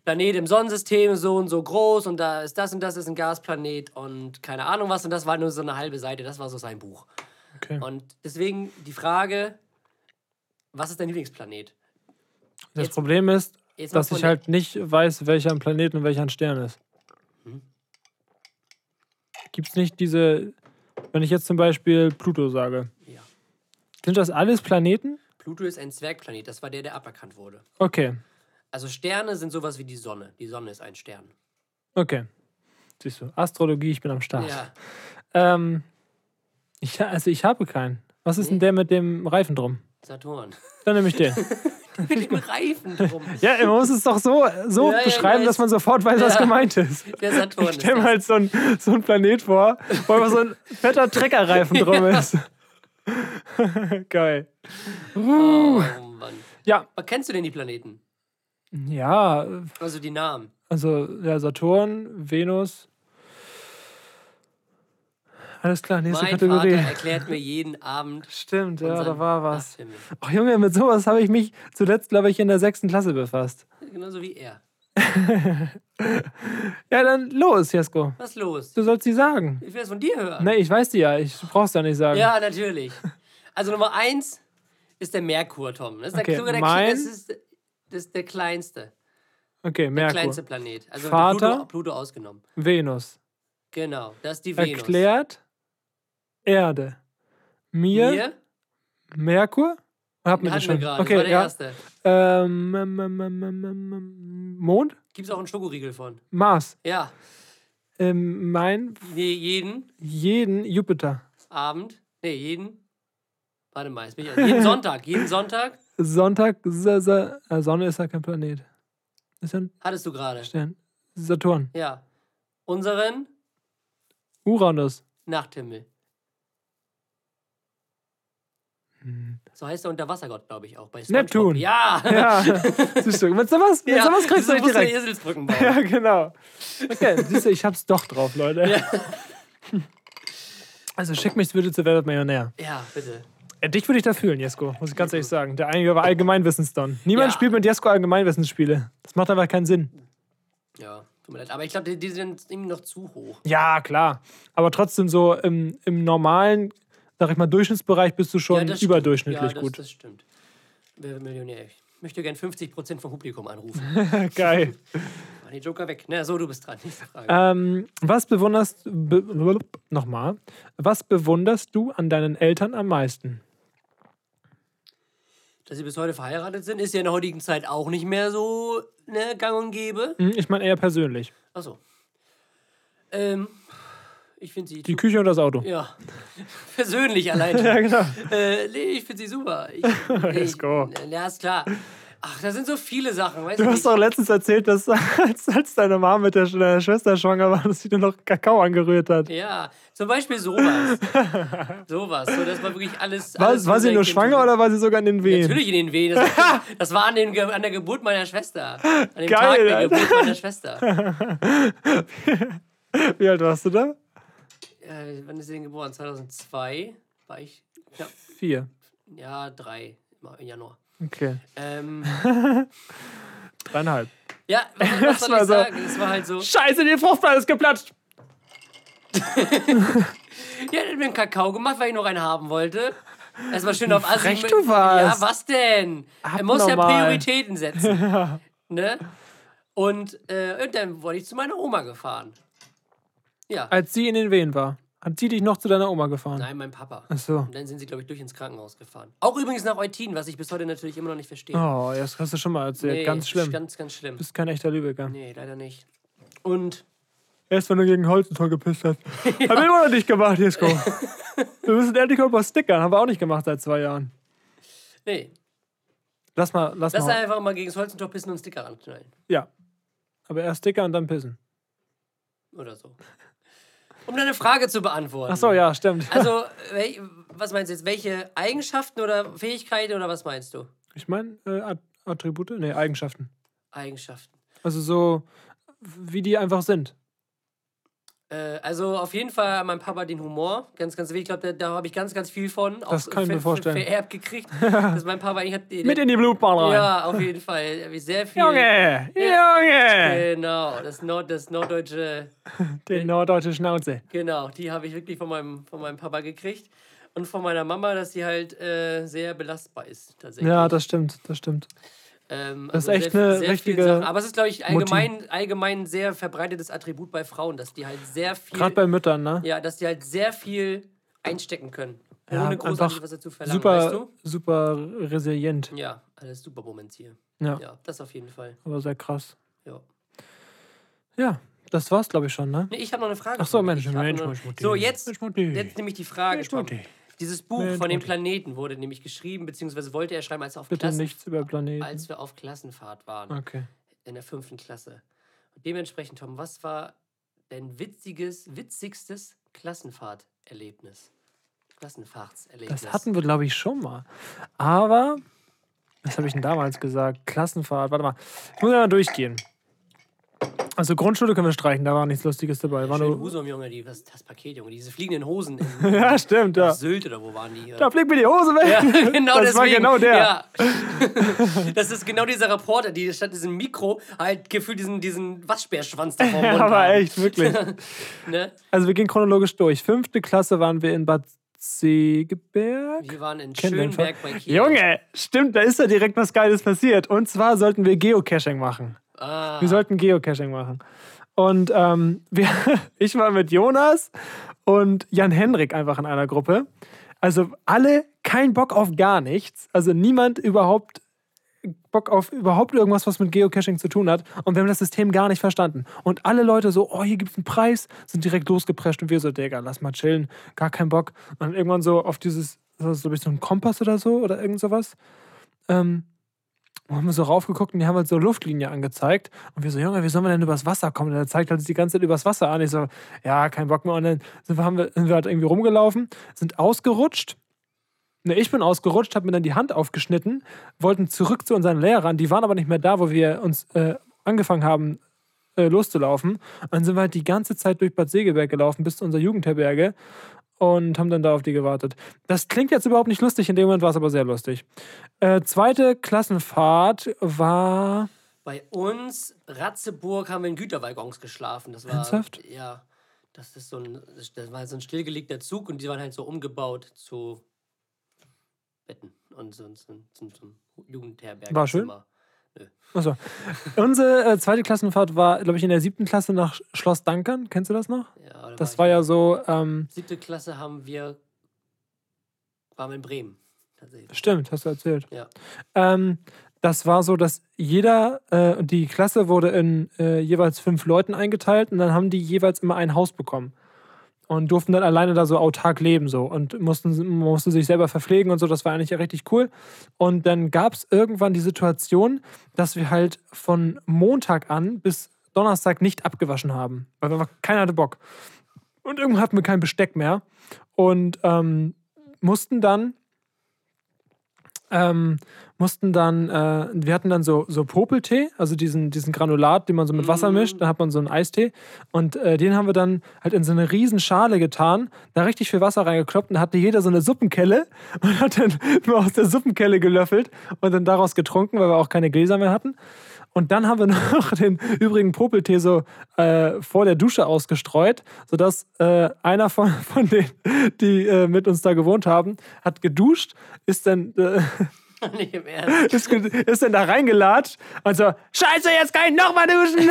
B: Planet im Sonnensystem, so und so groß und da ist das und das ist ein Gasplanet und keine Ahnung was und das war nur so eine halbe Seite, das war so sein Buch.
A: Okay.
B: Und deswegen die Frage, was ist dein Lieblingsplanet?
A: Das
B: jetzt-
A: Problem ist, dass ich halt nicht weiß, welcher ein Planet und welcher ein Stern ist.
B: Hm.
A: Gibt es nicht diese, wenn ich jetzt zum Beispiel Pluto sage,
B: Ja.
A: sind das alles Planeten?
B: Pluto ist ein Zwergplanet, das war der, der aberkannt wurde.
A: Okay,
B: Also Sterne sind sowas wie die Sonne. Die Sonne ist ein Stern.
A: okay. Siehst du, Astrologie, ich bin am Start.
B: Ja.
A: Ähm, ich, also ich habe keinen. Was ist denn der mit dem Reifen drum?
B: Saturn.
A: Dann nehme ich den.
B: Mit dem Reifen drum.
A: ja, man muss es doch so, so
B: Ja, ja,
A: beschreiben,
B: ich
A: dass man sofort weiß, was
B: Ja.
A: gemeint ist.
B: Der Saturn
A: Ich stelle mir halt so ein, so ein Planet vor, wo einfach so ein fetter Treckerreifen drum ist. Geil.
B: Oh Mann.
A: Ja,
B: Aber kennst du denn die Planeten?
A: Ja,
B: Also die Namen.
A: Also, ja, Saturn, Venus. Alles klar, nächste
B: Mein
A: Kategorie.
B: Vater erklärt mir jeden Abend.
A: Stimmt, ja, da war was. Ach Junge, mit sowas habe ich mich zuletzt, glaube ich, in der sechsten Klasse befasst.
B: Genauso wie er.
A: Ja, dann los, Jesko.
B: Was los?
A: Du sollst sie sagen.
B: Ich will es von dir hören.
A: Nee, ich weiß die ja. Ich brauch's ja nicht sagen.
B: Ja, natürlich. Also Nummer eins ist der Merkur, Tom. Das ist der,
A: Okay,
B: sogar der,
A: mein-
B: das ist, das ist der kleinste.
A: Okay,
B: Der
A: Merkur.
B: kleinste Planet. Also
A: Vater?
B: Pluto, Pluto ausgenommen.
A: Venus.
B: Genau, das ist die Venus.
A: Erklärt Erde. Mir,
B: Mir?
A: Merkur? Hab mir das
B: Hatten wir
A: schon.
B: gerade.
A: Okay,
B: das war der
A: ja.
B: erste.
A: Ähm, ähm, ähm, ähm, ähm, ähm, Mond?
B: Gibt es auch einen Schokoriegel von.
A: Mars.
B: Ja.
A: Ähm, mein
B: Nee, jeden
A: jeden Jupiter.
B: Abend. Nee, jeden. Warte mal, jetzt bin ich. Jeden Sonntag. Jeden Sonntag
A: Sonntag, äh, Sonne ist ja kein Planet. Ist ja ein
B: hattest du gerade.
A: Stern. Saturn.
B: Ja. Unseren
A: Uranus.
B: Nachthimmel.
A: Hm.
B: So heißt der Unterwassergott, glaube ich, auch. Bei
A: Neptun.
B: Ja!
A: Ja, siehst du, sowas, mit sowas kriegst du dich
B: musst du
A: direkt.
B: Eselsbrücken bauen.
A: Ja, genau. Okay, siehst du, ich hab's doch drauf, Leute. Also schick mich bitte zu Wer wird Millionär.
B: Ja, bitte.
A: Äh, Dich würde ich da fühlen, Jesko, muss ich ganz ehrlich sagen. Der einige war Allgemeinwissensdon. Niemand
B: Ja.
A: spielt mit Jesko Allgemeinwissensspiele. Das macht einfach keinen Sinn.
B: Ja, tut mir leid. Aber ich glaube, die, die sind irgendwie noch zu hoch.
A: Ja, klar. Aber trotzdem so im, im normalen, sag ich mal, Durchschnittsbereich bist du schon
B: ja,
A: überdurchschnittlich
B: ja, das,
A: gut.
B: Das stimmt. Millionär? Ich möchte gern 50% vom Publikum anrufen.
A: Geil.
B: Mach die Joker weg. Na, so, du bist dran.
A: Ähm, was bewunderst be, nochmal? Was bewunderst du an deinen Eltern am meisten?
B: Dass sie bis heute verheiratet sind, ist ja in der heutigen Zeit auch nicht mehr so ne, gang und gäbe.
A: Hm, Ich meine eher persönlich.
B: Achso. Ähm, ich finde sie.
A: Die Küche und das Auto.
B: ja. Persönlich allein.
A: Ja, genau.
B: Äh, nee, ich finde sie super. Ich,
A: Let's go.
B: Ja, ist klar. Ach, da sind so viele Sachen, weißt
A: Du
B: du?
A: hast doch letztens erzählt, dass als, als deine Mama mit der, deiner Schwester schwanger war, dass sie dir noch Kakao angerührt hat.
B: Ja, zum Beispiel sowas. sowas. So, dass man wirklich alles.
A: War,
B: alles
A: war sie nur schwanger oder war sie sogar in den Wehen?
B: Natürlich in den Wehen. Das, das war an, den, an der Geburt meiner Schwester. An dem
A: Geil,
B: Tag der
A: Alter.
B: Geburt meiner Schwester.
A: Wie alt warst du da?
B: Äh, wann ist sie denn geboren? 2002 war ich. Ja,
A: Vier.
B: ja drei im Januar.
A: Okay.
B: Ähm,
A: Dreieinhalb.
B: ja, was, was soll
A: war
B: ich
A: so-
B: sagen? Es war halt so.
A: Scheiße, die Fruchtblase ist geplatscht.
B: Ja, hat mir einen Kakao gemacht, weil ich noch einen haben wollte. Erstmal schön auf Assi.
A: frech du warst.
B: Ja, was denn? Er muss ja. Prioritäten setzen. Ne? Und, äh, und dann wurde ich zu meiner Oma gefahren. Ja.
A: Als sie in den Wehen war, hat sie dich noch zu deiner Oma gefahren.
B: Nein, mein Papa.
A: Ach so.
B: Und dann sind sie, glaube ich, durch ins Krankenhaus gefahren. Auch übrigens nach Eutin, was ich bis heute natürlich immer noch nicht verstehe.
A: Oh, das hast du schon mal erzählt.
B: Nee,
A: ganz schlimm. Du
B: Ganz, ganz schlimm.
A: bist kein echter Lübecker.
B: Nee, leider nicht. Und
A: Erst wenn du gegen Holzentor gepisst hast. Hab ich immer noch nicht gemacht, Jesko. wir müssen endlich mal was stickern. Haben wir auch nicht gemacht seit zwei Jahren.
B: nee,
A: Lass mal, lass,
B: lass
A: mal.
B: einfach mal gegen das Holzentor pissen und Sticker ranknallen.
A: Ja. Aber erst Sticker und dann pissen.
B: Oder so. Um deine Frage zu beantworten.
A: Ach so, ja, stimmt.
B: Also, was meinst du jetzt? Welche Eigenschaften oder Fähigkeiten oder was meinst du?
A: Ich meine, äh, At- Attribute? Nee, Eigenschaften.
B: Eigenschaften.
A: Also so, wie die einfach sind.
B: Äh, also auf jeden Fall mein Papa den Humor. Ganz, ganz wichtig. Ich glaube, da, da habe ich ganz, ganz viel von.
A: Das kann ich mir vorstellen.
B: Vererbt gekriegt. dass mein Papa eigentlich hat.
A: Mit in die Blutbahn rein.
B: Ja, auf jeden Fall. Sehr viel.
A: Junge! Junge!
B: Genau, das, Nord, das norddeutsche,
A: Die norddeutsche Schnauze.
B: genau, die habe ich wirklich von meinem, von meinem Papa gekriegt. Und von meiner Mama, dass sie halt äh, sehr belastbar ist, tatsächlich.
A: Ja, das stimmt, das stimmt.
B: Ähm,
A: Das ist
B: also
A: echt
B: sehr,
A: eine
B: sehr
A: richtige.
B: Aber es ist, glaube ich, allgemein, allgemein ein sehr verbreitetes Attribut bei Frauen, dass die halt sehr viel.
A: Gerade bei Müttern, ne?
B: ja, dass die halt sehr viel einstecken können.
A: Ja,
B: ohne großartig was dazu verlangen,
A: Super,
B: weißt du?
A: super resilient.
B: Ja, alles super Moments hier.
A: Ja,
B: Ja, das auf jeden Fall.
A: aber sehr krass.
B: Ja.
A: Ja, das war's, glaube ich, schon, ne?
B: Nee, ich habe noch eine Frage.
A: Ach so. Mensch,
B: Ich
A: Mensch, Mensch, Mutti.
B: So, jetzt,
A: Mensch,
B: jetzt nämlich die Frage,
A: Mensch,
B: Tom. Dieses Buch
A: Mensch,
B: von dem
A: Mutti.
B: Planeten wurde nämlich geschrieben, beziehungsweise wollte er schreiben, als er auf
A: Bitte
B: Klassen,
A: nichts über Planeten.
B: als wir auf Klassenfahrt waren.
A: Okay.
B: in der fünften Klasse. Und dementsprechend, Tom, was war dein witziges, witzigstes Klassenfahrterlebnis? Klassenfahrtserlebnis.
A: Das hatten wir, glaube ich, schon mal. Aber, was habe ich denn damals gesagt? Klassenfahrt, warte mal. Ich muss ja mal durchgehen. Also Grundschule können wir streichen, da war nichts Lustiges dabei. War nur,
B: Husum, Junge, die, was, das Paket, Junge. Diese fliegenden Hosen in
A: ja, stimmt, ja.
B: Sylt oder wo waren die?
A: Da fliegt mir die Hose weg.
B: Ja, genau
A: das war
B: deswegen.
A: genau der.
B: Ja. Das ist genau dieser Reporter, die statt diesem Mikro halt gefühlt diesen, diesen Waschbärschwanz da Mund
A: Aber echt, wirklich.
B: Ne?
A: Also wir gehen chronologisch durch. Fünfte Klasse waren wir in Bad Segeberg.
B: Wir waren in
A: Kennt
B: Schönberg bei Kiel.
A: Junge, stimmt, da ist ja direkt was Geiles passiert. Und zwar sollten wir Geocaching machen.
B: Ah,
A: Wir sollten Geocaching machen. Und ähm, wir, ich war mit Jonas und Jan Henrik einfach in einer Gruppe. Also alle kein Bock auf gar nichts. Also niemand überhaupt Bock auf überhaupt irgendwas, was mit Geocaching zu tun hat. Und wir haben das System gar nicht verstanden. Und alle Leute so, oh, hier gibt's einen Preis, sind direkt losgeprescht. Und wir so, Digga, lass mal chillen, gar keinen Bock. Und dann irgendwann so auf dieses, so, so so ein Kompass oder so oder irgend sowas. Ähm, und haben wir so raufgeguckt und die haben halt so Luftlinie angezeigt. Und wir so, Junge, wie sollen wir denn übers Wasser kommen? Und er zeigt halt die ganze Zeit übers Wasser an. Ich so, ja, kein Bock mehr. Und dann sind wir, haben wir, sind wir halt irgendwie rumgelaufen, sind ausgerutscht. Ne, ich bin ausgerutscht, habe mir dann die Hand aufgeschnitten, wollten zurück zu unseren Lehrern. Die waren aber nicht mehr da, wo wir uns äh, angefangen haben, äh, loszulaufen. Und dann sind wir halt die ganze Zeit durch Bad Segeberg gelaufen bis zu unserer Jugendherberge und haben dann da auf die gewartet. Das klingt jetzt überhaupt nicht lustig, in dem Moment war es aber sehr lustig. Äh, zweite Klassenfahrt war.
B: bei uns, Ratzeburg, haben wir in Güterwaggons geschlafen. Das war,
A: Ernsthaft?
B: Ja. Das ist so ein, das war so ein stillgelegter Zug und die waren halt so umgebaut zu Betten und so, so, so, so ein Jugendherberg.
A: War schön? Achso. Unsere äh, zweite Klassenfahrt war, glaube ich, in der siebten Klasse nach Schloss Dankern. Kennst du das noch?
B: Ja, da
A: Das
B: ich-
A: war ja so, ähm,
B: Siebte Klasse haben wir, waren wir in Bremen. Tatsächlich.
A: stimmt, hast du erzählt.
B: Ja.
A: Ähm, das war so, dass jeder, äh, die Klasse wurde in äh, jeweils fünf Leuten eingeteilt und dann haben die jeweils immer ein Haus bekommen. Und durften dann alleine da so autark leben so und mussten, mussten sich selber verpflegen und so. Das war eigentlich richtig cool. Und dann gab es irgendwann die Situation, dass wir halt von Montag an bis Donnerstag nicht abgewaschen haben. Weil einfach keiner hatte Bock. Und irgendwann hatten wir kein Besteck mehr. Und ähm, mussten dann ähm, mussten dann, äh, wir hatten dann so, so Popeltee, also diesen, diesen Granulat, den man so mit Wasser mischt, dann hat man so einen Eistee und äh, den haben wir dann halt in so eine riesen Schale getan, da richtig viel Wasser reingekloppt und hatte jeder so eine Suppenkelle und hat dann nur aus der Suppenkelle gelöffelt und dann daraus getrunken, weil wir auch keine Gläser mehr hatten. Und dann haben wir noch den übrigen Popeltee so äh, vor der Dusche ausgestreut, sodass äh, einer von, von denen, die äh, mit uns da gewohnt haben, hat geduscht, ist dann, äh,
B: Nicht im Ernst.
A: ist, ist dann da reingelatscht und so, Scheiße, jetzt kann ich nochmal duschen.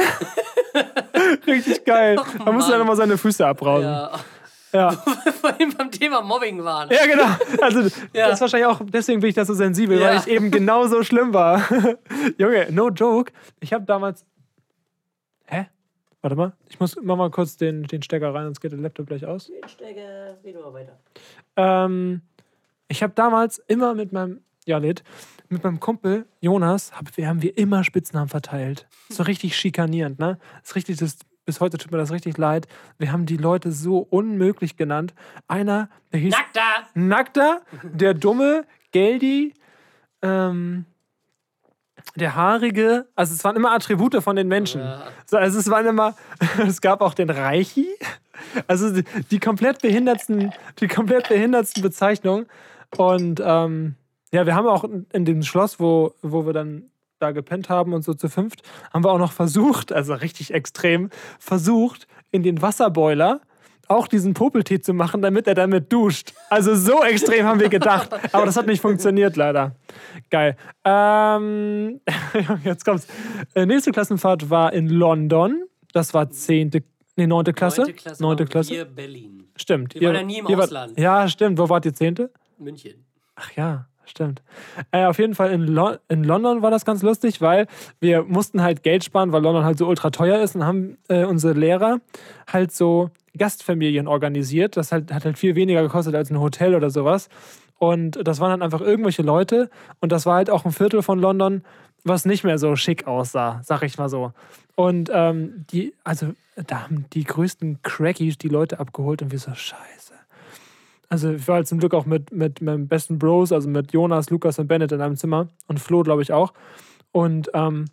A: Richtig geil. Man musste dann nochmal seine Füße abbrausen.
B: Ja.
A: Ja.
B: Vorhin beim Thema Mobbing waren.
A: Ja, genau. Also,
B: Ja.
A: das ist wahrscheinlich auch, deswegen bin ich da so sensibel, weil
B: Ja.
A: ich eben genauso schlimm war. Junge, no joke. Ich habe damals. Hä? Warte mal. Ich muss mach mal kurz den, den Stecker rein, sonst geht der Laptop gleich aus.
B: Stecker, red mal weiter.
A: Ähm, ich habe damals immer mit meinem. Ja, Lid, mit meinem Kumpel Jonas, hab, wir haben wir immer Spitznamen verteilt. So richtig schikanierend, ne? Das ist richtig, das, bis heute tut mir das richtig leid. Wir haben die Leute so unmöglich genannt. Einer, der hieß.
B: Nackter!
A: Nackter, der dumme, Geldi, ähm, der haarige, also es waren immer Attribute von den Menschen. So, also es waren immer, es gab auch den Reichi, also die, die komplett behindertsten, die komplett behindertsten Bezeichnungen. Und ähm, ja, wir haben auch in, in dem Schloss, wo, wo wir dann da gepennt haben und so zu fünft, haben wir auch noch versucht, also richtig extrem, versucht, in den Wasserboiler auch diesen Popeltee zu machen, damit er damit duscht. Also so extrem haben wir gedacht. Aber das hat nicht funktioniert, leider. Geil. Ähm, jetzt kommt's. Äh, nächste Klassenfahrt war in London. Das war zehnte, nee, neunte Klasse.
B: Neunte Klasse.
A: Neunte Klasse.
B: Wir Berlin.
A: Stimmt.
B: Wir waren ja nie im
A: ihr wart-
B: Ausland.
A: Ja, stimmt. Wo wart ihr zehnte?
B: München.
A: Ach ja, stimmt. Äh, auf jeden Fall in, Lo in London war das ganz lustig, weil wir mussten halt Geld sparen, weil London halt so ultra teuer ist und haben äh, unsere Lehrer halt so Gastfamilien organisiert. Das halt, hat halt viel weniger gekostet als ein Hotel oder sowas. Und das waren dann einfach irgendwelche Leute und das war halt auch ein Viertel von London, was nicht mehr so schick aussah, sag ich mal so. Und ähm, die, also da haben die größten Crackies die Leute abgeholt und wir so, scheiße. Also ich war halt zum Glück auch mit, mit meinem besten Bros, also mit Jonas, Lukas und Bennett in einem Zimmer und Flo, glaube ich, auch. Und ähm,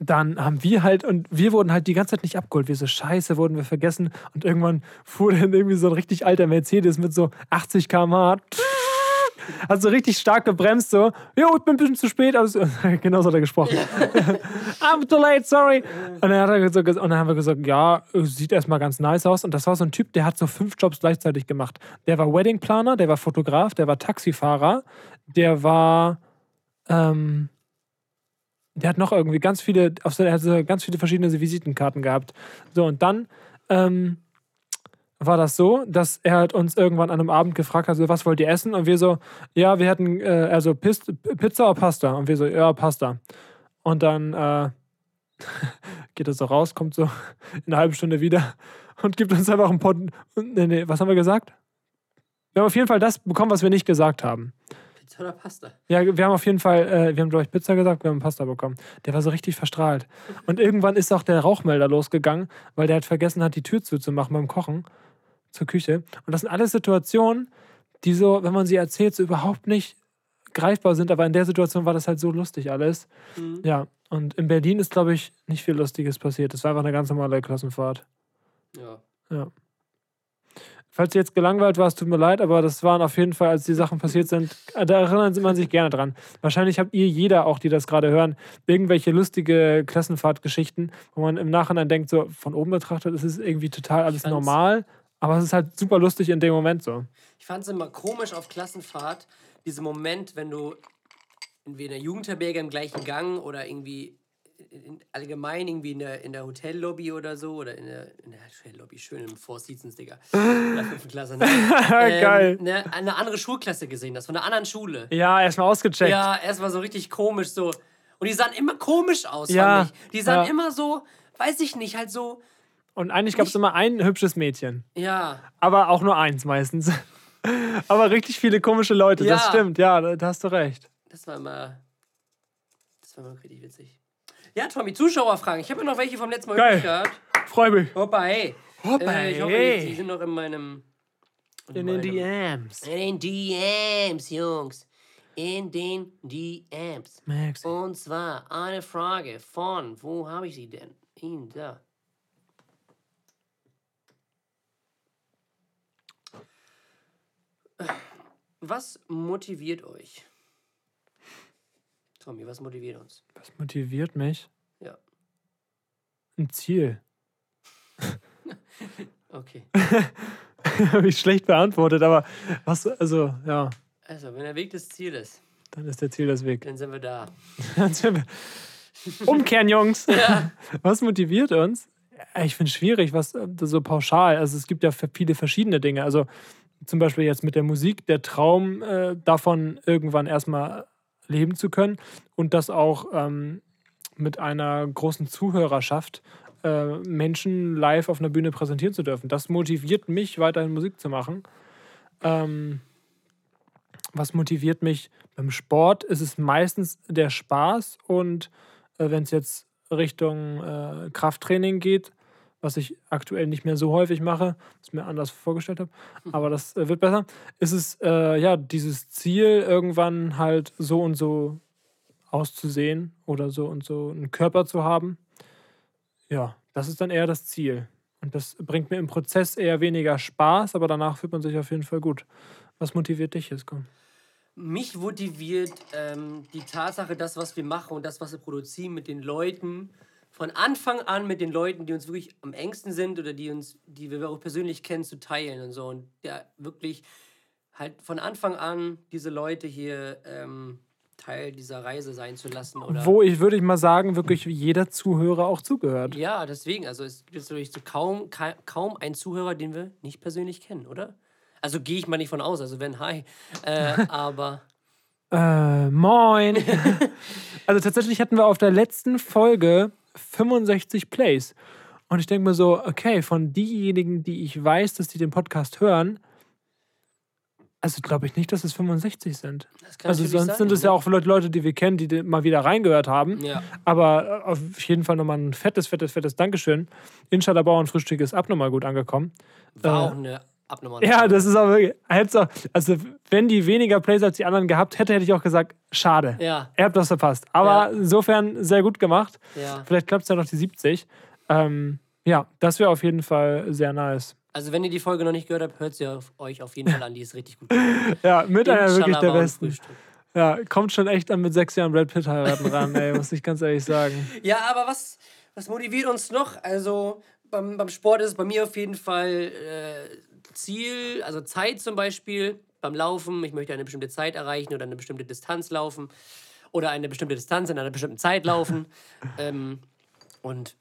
A: dann haben wir halt, und wir wurden halt die ganze Zeit nicht abgeholt. Wir so, scheiße, wurden wir vergessen. Und irgendwann fuhr dann irgendwie so ein richtig alter Mercedes mit so 80 km/h. Hat so richtig stark gebremst, so, jo, ich bin ein bisschen zu spät. Also, genau so hat er gesprochen. I'm too late, sorry. Und dann, hat er so, und dann haben wir gesagt, ja, sieht erstmal ganz nice aus. Und das war so ein Typ, der hat so fünf Jobs gleichzeitig gemacht. Der war Weddingplaner, der war Fotograf, der war Taxifahrer, der war, ähm, der hat noch irgendwie ganz viele, auf seiner- er hat so ganz viele verschiedene Visitenkarten gehabt. So, und dann ähm, war das so, dass er halt uns irgendwann an einem Abend gefragt hat, so, was wollt ihr essen? Und wir so, ja, wir hätten, äh, also Pis Pizza oder Pasta? Und wir so, ja, Pasta. Und dann äh, geht er so raus, kommt so in einer halben Stunde wieder und gibt uns einfach einen Pot. Nee, nee, was haben wir gesagt? Wir haben auf jeden Fall das bekommen, was wir nicht gesagt haben.
B: Pizza oder Pasta?
A: Ja, wir haben auf jeden Fall, äh, wir haben, glaube ich, Pizza gesagt, wir haben Pasta bekommen. Der war so richtig verstrahlt. Und irgendwann ist auch der Rauchmelder losgegangen, weil der halt vergessen hat, die Tür zuzumachen beim Kochen zur Küche. Und das sind alles Situationen, die so, wenn man sie erzählt, so überhaupt nicht greifbar sind. Aber in der Situation war das halt so lustig alles. Ja, und in Berlin ist, glaube ich, nicht viel Lustiges passiert. Das war einfach eine ganz normale Klassenfahrt.
B: Ja.
A: Ja. Falls ihr jetzt gelangweilt warst, tut mir leid, aber das waren auf jeden Fall, als die Sachen passiert sind, da erinnert man sich gerne dran. Wahrscheinlich habt ihr jeder, auch die das gerade hören, irgendwelche lustige Klassenfahrtgeschichten, wo man im Nachhinein denkt, so von oben betrachtet, es ist irgendwie total alles normal, aber es ist halt super lustig in dem Moment so.
B: Ich fand es immer komisch auf Klassenfahrt, dieser Moment, wenn du entweder in der Jugendherberge im gleichen Gang oder irgendwie allgemein irgendwie in der, in der Hotellobby oder so oder in der, in der Hotellobby, schön im Four Seasons, Digga. In der fünften Klasse. Ne?
A: Geil.
B: Ähm, eine, andere Schulklasse gesehen hast, von einer anderen Schule.
A: Ja, erstmal ausgecheckt.
B: Ja, erstmal so richtig komisch so. Und die sahen immer komisch aus,
A: Ja,
B: fand ich. Die sahen
A: ja.
B: immer so, weiß ich nicht, halt so,
A: Und eigentlich gab es immer ein hübsches Mädchen.
B: ja.
A: Aber auch nur eins meistens. aber richtig viele komische Leute, das
B: Ja.
A: stimmt, ja, da, da hast du recht.
B: Das war immer. Das war immer richtig witzig. Ja, Tommy, Zuschauerfragen. Ich habe ja noch welche vom letzten Mal
A: Geil.
B: gehört.
A: Freu mich.
B: Hoppa, hey.
A: Hoppa,
B: äh, ich hoffe,
A: hey.
B: die sind noch in meinem.
A: In den DMs.
B: In den DMs, Jungs. In den DMs.
A: Maxi.
B: Und zwar eine Frage von, wo habe ich sie denn? In da. Was motiviert euch? Tommy, was motiviert uns?
A: Was motiviert mich?
B: Ja.
A: Ein Ziel.
B: Okay.
A: Habe ich schlecht beantwortet, aber was, also, ja,
B: Also, wenn der Weg das Ziel ist,
A: dann ist der Ziel das Weg.
B: dann sind wir da.
A: Umkehren, Jungs. Was motiviert uns? Ja, Ich finde es schwierig, was äh, so pauschal. Also es gibt ja viele verschiedene Dinge. Also zum Beispiel jetzt mit der Musik, der Traum äh, davon, irgendwann erstmal leben zu können und das auch ähm, mit einer großen Zuhörerschaft äh, Menschen live auf einer Bühne präsentieren zu dürfen. Das motiviert mich, weiterhin Musik zu machen. Ähm, was motiviert mich? Beim Sport ist es meistens der Spaß und äh, wenn es jetzt Richtung äh, Krafttraining geht, was ich aktuell nicht mehr so häufig mache, was ich mir anders vorgestellt habe, aber das äh, wird besser, ist es äh, ja dieses Ziel, irgendwann halt so und so auszusehen oder so und so einen Körper zu haben. Ja, das ist dann eher das Ziel. Und das bringt mir im Prozess eher weniger Spaß, aber danach fühlt man sich auf jeden Fall gut. Was motiviert dich, Jesko?
B: Mich motiviert ähm, die Tatsache, das, was wir machen und das, was wir produzieren mit den Leuten, von Anfang an mit den Leuten, die uns wirklich am engsten sind oder die uns, die wir auch persönlich kennen, zu teilen und so. Und ja, wirklich halt von Anfang an diese Leute hier ähm, Teil dieser Reise sein zu lassen. Oder
A: Wo ich, würde ich mal sagen, wirklich jeder Zuhörer auch zugehört.
B: ja, deswegen, also es gibt natürlich so kaum, ka kaum einen Zuhörer, den wir nicht persönlich kennen, oder? Also gehe ich mal nicht von aus, also wenn, hi. Äh, aber
A: Äh, moin. also tatsächlich hatten wir auf der letzten Folge 65 Plays. Und ich denke mir so, okay, von diejenigen, die ich weiß, dass die den Podcast hören, also glaube ich nicht, dass es 65 sind. Also sonst
B: sein,
A: sind es ja auch vielleicht Leute, die wir kennen, die mal wieder reingehört haben.
B: Ja.
A: Aber äh, auf jeden Fall nochmal ein fettes, fettes, fettes Dankeschön. Inshallah Bauernfrühstück ist abnormal gut angekombar.
B: War
A: Äh,
B: auch eine abnormal.
A: Ja, das ist aber wirklich. auch- Also, wenn die weniger Plays als die anderen gehabt hätte, hätte ich auch gesagt, schade.
B: Ja.
A: Ihr habt das verpasst. Aber
B: Ja.
A: insofern sehr gut gemacht.
B: Ja.
A: Vielleicht klappt es ja noch die 70. Ähm, ja, das wäre auf jeden Fall sehr nice.
B: Also, wenn ihr die Folge noch nicht gehört habt, hört sie auf, euch auf jeden Fall an. Die ist richtig gut.
A: Ja, mit einer wirklich der besten. Ja, kommt schon echt an mit sechs Jahren Brad Pitt heiraten ran, ey, muss ich ganz ehrlich sagen.
B: Ja, aber was, was motiviert uns noch? Also beim, beim Sport ist es bei mir auf jeden Fall äh, Ziel, also Zeit zum Beispiel. Beim Laufen, ich möchte eine bestimmte Zeit erreichen oder eine bestimmte Distanz laufen. Oder eine bestimmte Distanz in einer bestimmten Zeit laufen. ähm, und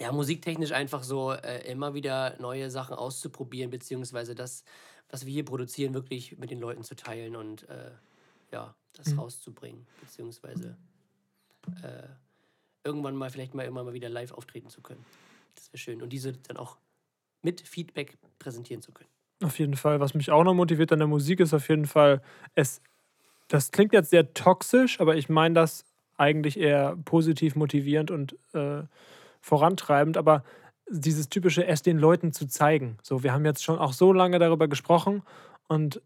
B: ja, musiktechnisch einfach so äh, immer wieder neue Sachen auszuprobieren, beziehungsweise das, was wir hier produzieren, wirklich mit den Leuten zu teilen und äh, ja, das rauszubringen, beziehungsweise äh, irgendwann mal vielleicht mal immer mal wieder live auftreten zu können. Das wäre schön. Und diese dann auch mit Feedback präsentieren zu können.
A: Auf jeden Fall. Was mich auch noch motiviert an der Musik ist auf jeden Fall, es, das klingt jetzt sehr toxisch, aber ich meine das eigentlich eher positiv motivierend und äh, vorantreibend, aber dieses typische es den Leuten zu zeigen. So, wir haben jetzt schon auch so lange darüber gesprochen und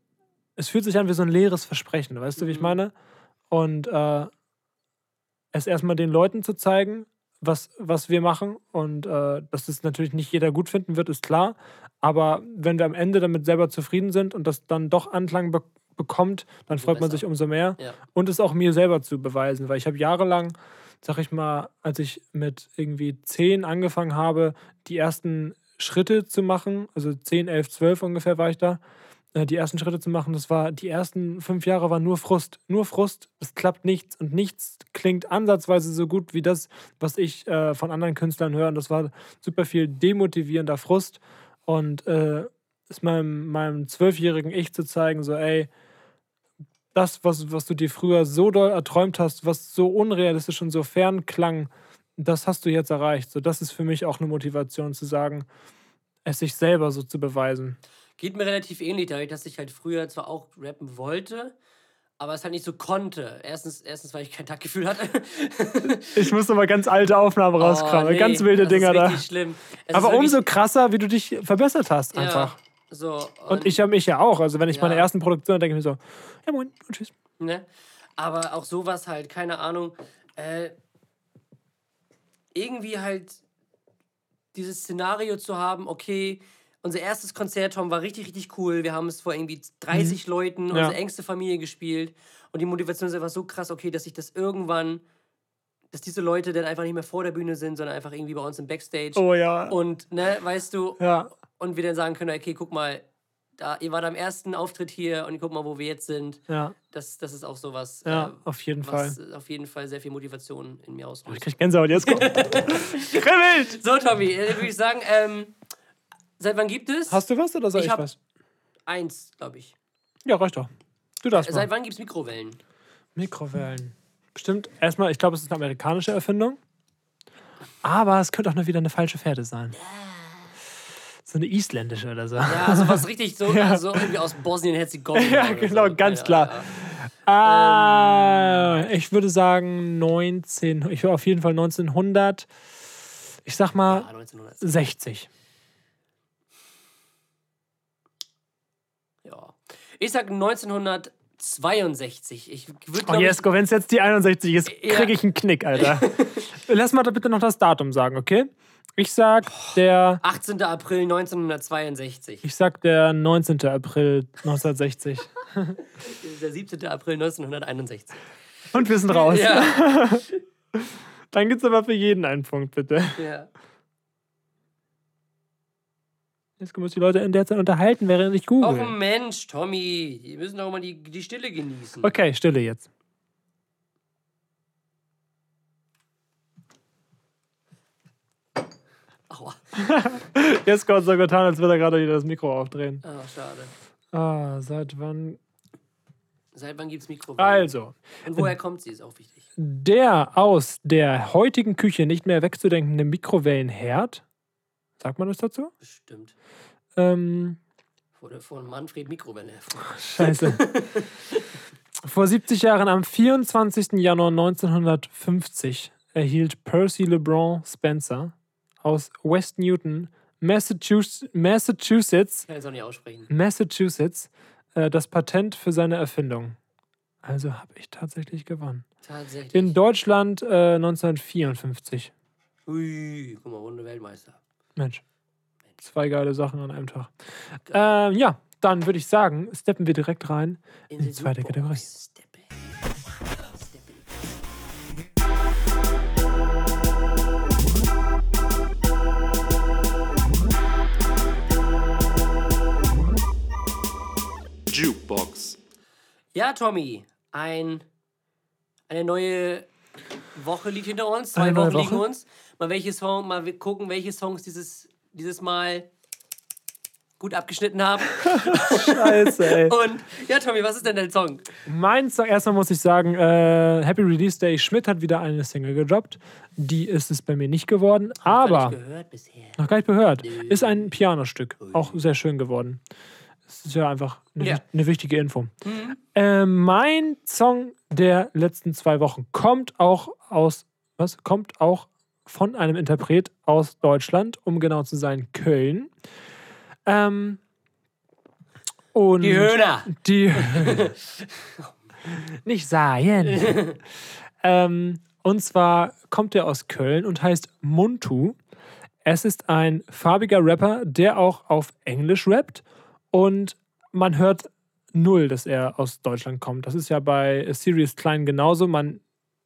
A: es fühlt sich an wie so ein leeres Versprechen, weißt du, wie ich meine? Und äh, es erstmal den Leuten zu zeigen, was, was wir machen und äh, dass das natürlich nicht jeder gut finden wird, ist klar. Aber wenn wir am Ende damit selber zufrieden sind und das dann doch Anklang be bekommt, dann freut man sich umso mehr.
B: Ja.
A: Und es auch mir selber zu beweisen, weil ich habe jahrelang, sag ich mal, als ich mit irgendwie 10 angefangen habe, die ersten Schritte zu machen, also 10, 11, 12 ungefähr war ich da, die ersten Schritte zu machen, das war, die ersten fünf Jahre war nur Frust. Nur Frust, es klappt nichts und nichts klingt ansatzweise so gut wie das, was ich äh, von anderen Künstlern höre. Und das war super viel demotivierender Frust und äh, es meinem, meinem zwölfjährigen Ich zu zeigen, so, ey, das, was, was du dir früher so doll erträumt hast, was so unrealistisch und so fern klang, das hast du jetzt erreicht. So, das ist für mich auch eine Motivation zu sagen, es sich selber so zu beweisen.
B: Geht mir relativ ähnlich, dadurch, dass ich halt früher zwar auch rappen wollte, aber es halt nicht so konnte. Erstens, erstens weil ich kein Taktgefühl hatte.
A: Ich muss nochmal ganz alte Aufnahmen rauskramen,
B: Oh, nee,
A: ganz wilde Dinger da.
B: schlimm. Es
A: Aber umso krasser, wie du dich verbessert hast,
B: ja,
A: einfach.
B: So,
A: Und ich habe mich ja auch. Also, wenn ich
B: Ja.
A: meine ersten Produktionen denke ich mir so, ja, moin und tschüss.
B: Ne? Aber auch sowas halt, keine Ahnung. Äh, irgendwie halt dieses Szenario zu haben, okay, unser erstes Konzert, Tom, war richtig, richtig cool. Wir haben es vor irgendwie 30 Leuten,
A: Mhm. Ja.
B: unsere engste Familie gespielt. Und die Motivation ist einfach so krass, okay, dass ich das irgendwann, dass diese Leute dann einfach nicht mehr vor der Bühne sind, sondern einfach irgendwie bei uns im Backstage.
A: Oh ja.
B: Und, ne, weißt du,
A: Ja.
B: und wir dann sagen können, okay, guck mal, da, ihr wart am ersten Auftritt hier und guck mal, wo wir jetzt sind.
A: Ja,
B: Das, das ist auch sowas,
A: ja,
B: äh,
A: auf jeden
B: was
A: Fall.
B: auf jeden Fall sehr viel Motivation in mir
A: Ich
B: auslöst.
A: krieg Gänsehaut, jetzt. Kribbelt!
B: So, Tommy, äh, würde ich sagen, ähm, seit wann gibt es?
A: Hast du was oder soll ich,
B: Ich hab-
A: was?
B: Eins, glaube ich.
A: Ja, reicht doch. Du darfst mal.
B: Seit wann gibt es Mikrowellen?
A: Mikrowellen. Bestimmt, erstmal, ich glaube, es ist eine amerikanische Erfindung. Aber es könnte auch nur wieder eine falsche Fährte sein. So eine isländische oder so.
B: Ja, also was richtig so, also irgendwie aus Bosnien-Herzegowina.
A: Ja, genau,
B: so.
A: ganz
B: Ja,
A: klar.
B: ja.
A: Ah, ich würde sagen 19, ich würde auf jeden Fall 1900, ich sag mal
B: 1900.
A: 60.
B: Ja. Ich sag 1962. Ich würde
A: Oh, Jesko, wenn es jetzt die 61 ist,
B: Ja.
A: kriege ich einen Knick, Alter. Lass mal da bitte noch das Datum sagen, okay? Ich sag der,
B: 18. April 1962.
A: ich sag der 19. April 1960.
B: Der 17. April 1961.
A: Und wir sind raus.
B: Ja.
A: Dann gibt's aber für jeden einen Punkt, bitte.
B: ja.
A: Jetzt können wir uns die Leute in der Zeit unterhalten, während ich
B: Och
A: google.
B: Mensch, Tommy, wir müssen doch mal die, die Stille genießen.
A: Okay, Stille jetzt.
B: Aua.
A: Jetzt kommt so getan, als würde er gerade wieder das Mikro aufdrehen.
B: Ah, schade.
A: Ah, seit wann?
B: Seit wann gibt es Mikrowellen?
A: Also,
B: Und woher kommt sie, ist auch wichtig.
A: der aus der heutigen Küche nicht mehr wegzudenkende Mikrowellenherd, sagt man das dazu?
B: Bestimmt.
A: Ähm,
B: Wurde von Manfred Mikrowelle hervor.
A: scheiße. Vor 70 Jahren, am 24. Januar 1950, erhielt Percy LeBron Spencer aus West Newton Massachusetts, Massachusetts,
B: Ich kann jetzt auch nicht aussprechen.
A: Massachusetts äh, das Patent für seine Erfindung. Also habe ich tatsächlich gewonnen.
B: Tatsächlich.
A: In Deutschland äh, 1954.
B: Ui, guck mal, Runde Weltmeister.
A: Mensch. Zwei geile Sachen an einem Tag. Ähm, ja, dann würde ich sagen, steppen wir direkt rein in die zweite. Kategorie.
B: Steppe. Steppe.
E: Jukebox.
B: Ja, Tommy, ein, eine neue Woche liegt hinter uns. Zwei Wochen liegen
A: Woche?
B: uns. Mal welche Song, mal gucken, welche Songs dieses, dieses Mal gut abgeschnitten haben.
A: Scheiße, ey.
B: Und ja, Tommy, was ist denn dein Song?
A: Mein Song, erstmal muss ich sagen, äh, Happy Release Day Schmidt hat wieder eine Single gedroppt. Die ist es bei mir nicht geworden, aber
B: Hab ich gehört bisher.
A: noch gar nicht gehört. Ist ein Pianostück. Auch sehr schön geworden. Das ist ja einfach eine, wich- eine wichtige Info. Äh, mein Song der letzten zwei Wochen kommt auch aus, was? Kommt auch von einem Interpret aus Deutschland, um genau zu sein, Köln. Ähm, und
B: Die Höhner.
A: die. Nicht sagen. ähm, und zwar kommt er aus Köln und heißt Muntu. Es ist ein farbiger Rapper, der auch auf Englisch rappt. Und man hört null, dass er aus Deutschland kommt. Das ist ja bei Sirius Klein genauso. Man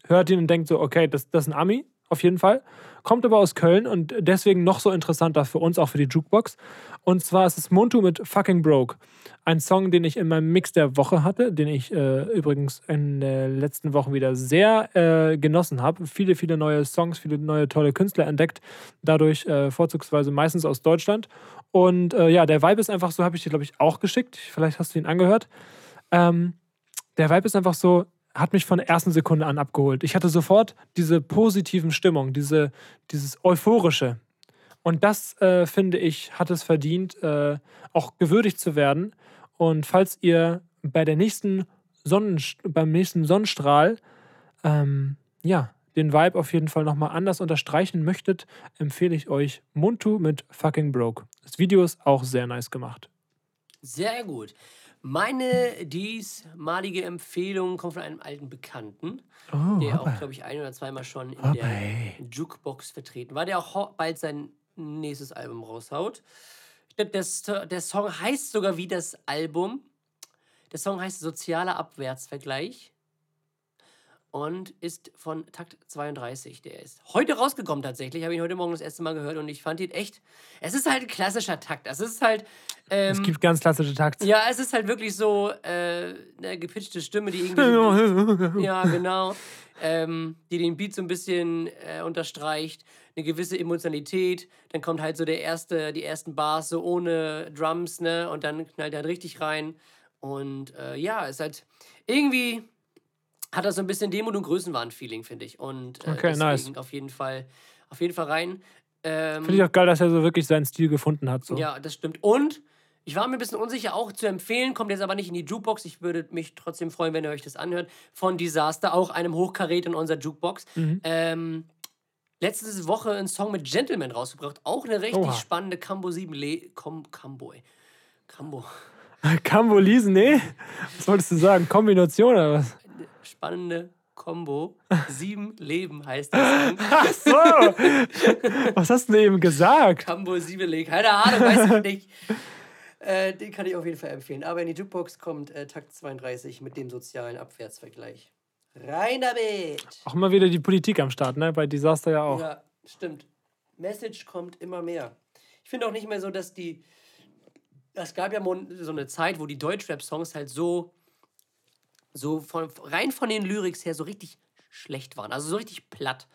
A: hört ihn und denkt so, okay, das, das ist ein Ami, auf jeden Fall. Kommt aber aus Köln und deswegen noch so interessanter für uns, auch für die Jukebox. Und zwar ist es Muntu mit Fucking Broke. Ein Song, den ich in meinem Mix der Woche hatte, den ich äh, übrigens in den letzten Wochen wieder sehr äh, genossen habe. Viele, viele neue Songs, viele neue tolle Künstler entdeckt. Dadurch äh, vorzugsweise meistens aus Deutschland. Und äh, ja, der Vibe ist einfach so, habe ich dir, glaube ich, auch geschickt. Vielleicht hast du ihn angehört. Ähm, der Vibe ist einfach so, hat mich von der ersten Sekunde an abgeholt. Ich hatte sofort diese positiven Stimmung, diese, dieses Euphorische. Und das, äh, finde ich, hat es verdient, äh, auch gewürdigt zu werden. Und falls ihr bei der nächsten beim nächsten Sonnenstrahl ähm, ja, den Vibe auf jeden Fall nochmal anders unterstreichen möchtet, empfehle ich euch Muntu mit Fucking Broke. Das Video ist auch sehr nice gemacht.
B: Sehr gut. Meine diesmalige Empfehlung kommt von einem alten Bekannten,
A: Oh,
B: der auch, glaube ich, ein oder zweimal schon in der Jukebox vertreten war, der auch bald sein nächstes Album raushaut. Sto- der Song heißt sogar wie das Album. Der Song heißt Sozialer Abwärtsvergleich und ist von Takt 32. Der ist heute rausgekommen tatsächlich. Habe ihn heute Morgen das erste Mal gehört und ich fand ihn echt. Es ist halt ein klassischer Takt. Es ist halt. Ähm,
A: Es gibt ganz klassische Takte.
B: ja, es ist halt wirklich so äh, eine gepitchte Stimme, die irgendwie. ja, genau. Ähm, die den Beat so ein bisschen äh, unterstreicht. Eine gewisse Emotionalität. Dann kommt halt so der erste, die ersten Bars so ohne Drums, ne? Und dann knallt er halt richtig rein. Und äh, ja, ist halt irgendwie hat er so ein bisschen Demut und Größenwahn-Feeling, finde ich. Und äh,
A: Okay, nice.
B: auf jeden Fall, auf jeden Fall rein. Ähm,
A: Finde ich auch geil, dass er so wirklich seinen Stil gefunden hat. So.
B: ja, das stimmt. Und ich war mir ein bisschen unsicher, auch zu empfehlen, kommt jetzt aber nicht in die Jukebox. Ich würde mich trotzdem freuen, wenn ihr euch das anhört. Von Disaster, auch einem Hochkaräter in unserer Jukebox.
A: Mhm.
B: Ähm, letzte Woche einen Song mit Gentleman rausgebracht. Auch eine richtig
A: Oha.
B: spannende Cambo 7 Le Com Cambo. Cambo.
A: Kambolisen, nee? Was wolltest du sagen? Kombination oder was?
B: Spannende Combo. Sieben Leben heißt Song.
A: Ach so! was hast du denn eben gesagt?
B: Cambo 7 Le Keine Ahnung, weiß ich nicht. Äh, den kann ich auf jeden Fall empfehlen. Aber in die Jukebox kommt äh, Takt 32 mit dem sozialen Abwärtsvergleich. Rein damit!
A: Auch immer wieder die Politik am Start, ne? Bei Disaster ja auch.
B: Ja, stimmt. Message kommt immer mehr. Ich finde auch nicht mehr so, dass die. Es gab ja so eine Zeit, wo die Deutschrap-Songs halt so. So von, rein von den Lyrics her so richtig schlecht waren. Also so richtig platt.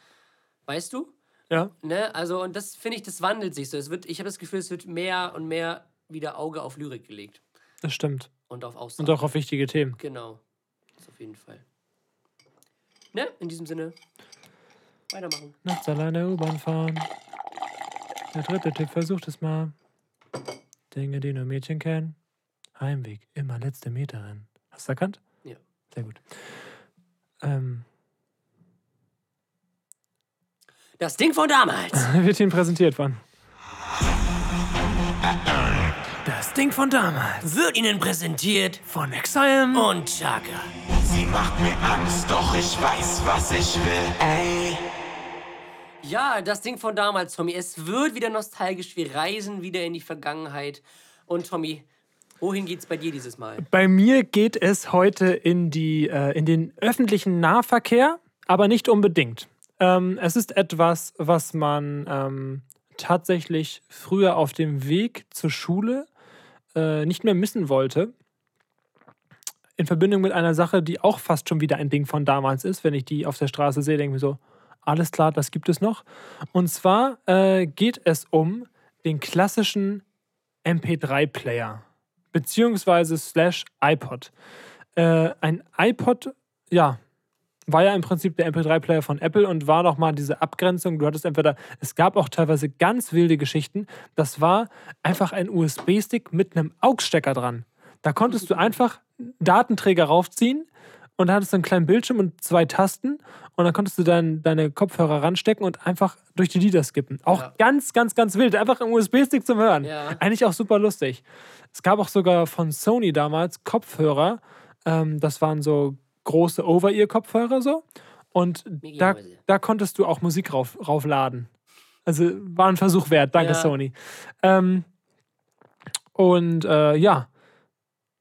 B: Weißt du?
A: Ja.
B: Ne? Also, und das finde ich, das wandelt sich so. Es wird, ich habe das Gefühl, es wird mehr und mehr wieder Auge auf Lyrik gelegt.
A: Das stimmt.
B: Und auf Aussagen.
A: Und auch auf wichtige Themen.
B: Genau. Das auf jeden Fall. Ne? In diesem Sinne. Weitermachen.
A: Nachts alleine U-Bahn fahren. Der dritte Tipp, versucht es mal. Dinge, die nur Mädchen kennen. Heimweg, immer letzte Meterin. Hast du erkannt? Sehr gut. Ähm,
B: Das Ding von damals.
A: wird Ihnen präsentiert von. Das Ding von damals.
B: Wird Ihnen präsentiert
A: Von Exile.
B: und Chaka.
F: Sie macht mir Angst, doch ich weiß, was ich will. Ey.
B: Ja, das Ding von damals, Tommy. Es wird wieder nostalgisch. Wir reisen wieder in die Vergangenheit. Und Tommy, wohin geht's bei dir dieses Mal?
A: Bei mir geht es heute in, die, äh, in den öffentlichen Nahverkehr, aber nicht unbedingt. Ähm, es ist etwas, was man ähm, tatsächlich früher auf dem Weg zur Schule äh, nicht mehr missen wollte. In Verbindung mit einer Sache, die auch fast schon wieder ein Ding von damals ist. Wenn ich die auf der Straße sehe, denke ich mir so, alles klar, das gibt es noch. Und zwar äh, geht es um den klassischen MP3-Player beziehungsweise slash iPod. Äh, ein iPod, ja, war ja im Prinzip der MP3-Player von Apple und war nochmal diese Abgrenzung. Du hattest entweder, es gab auch teilweise ganz wilde Geschichten. Das war einfach ein USB-Stick mit einem AUX-Stecker dran. Da konntest du einfach Datenträger raufziehen und hattest einen kleinen Bildschirm und zwei Tasten und dann konntest du dein, deine Kopfhörer ranstecken und einfach durch die Lieder skippen. Auch
B: Ja.
A: ganz, ganz, ganz wild. Einfach ein USB-Stick zum Hören.
B: Ja.
A: Eigentlich auch super lustig. Es gab auch sogar von Sony damals Kopfhörer. Ähm, das waren so große Over-Ear-Kopfhörer so. Und da, da konntest du auch Musik rauf, raufladen. Also war ein Versuch wert. Danke,
B: Ja.
A: Sony. Ähm, und äh, ja,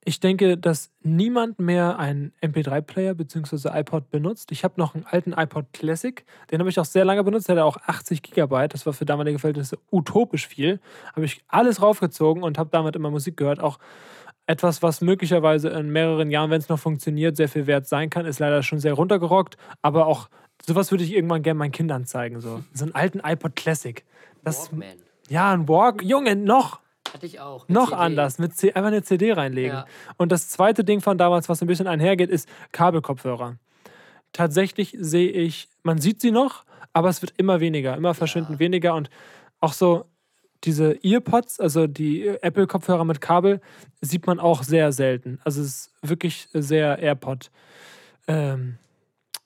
A: ich denke, dass niemand mehr einen MP3-Player bzw. iPod benutzt. Ich habe noch einen alten iPod Classic, den habe ich auch sehr lange benutzt. Der hatte auch 80 Gigabyte. Das war für damalige Verhältnisse utopisch viel. Habe ich alles raufgezogen und habe damit immer Musik gehört. Auch etwas, was möglicherweise in mehreren Jahren, wenn es noch funktioniert, sehr viel wert sein kann, ist leider schon sehr runtergerockt. Aber auch sowas würde ich irgendwann gerne meinen Kindern zeigen. So, so einen alten iPod Classic. Das,
B: Walkman.
A: ja, ein Walk. Junge, noch
B: Hatte ich auch.
A: noch
B: CD.
A: anders, mit C einfach eine CD reinlegen.
B: Ja.
A: Und das zweite Ding von damals, was ein bisschen einhergeht, ist Kabelkopfhörer. Tatsächlich sehe ich, man sieht sie noch, aber es wird immer weniger, immer verschwindend weniger und auch so diese Earpods, also die Apple-Kopfhörer mit Kabel, sieht man auch sehr selten. Also es ist wirklich sehr AirPod. Ähm,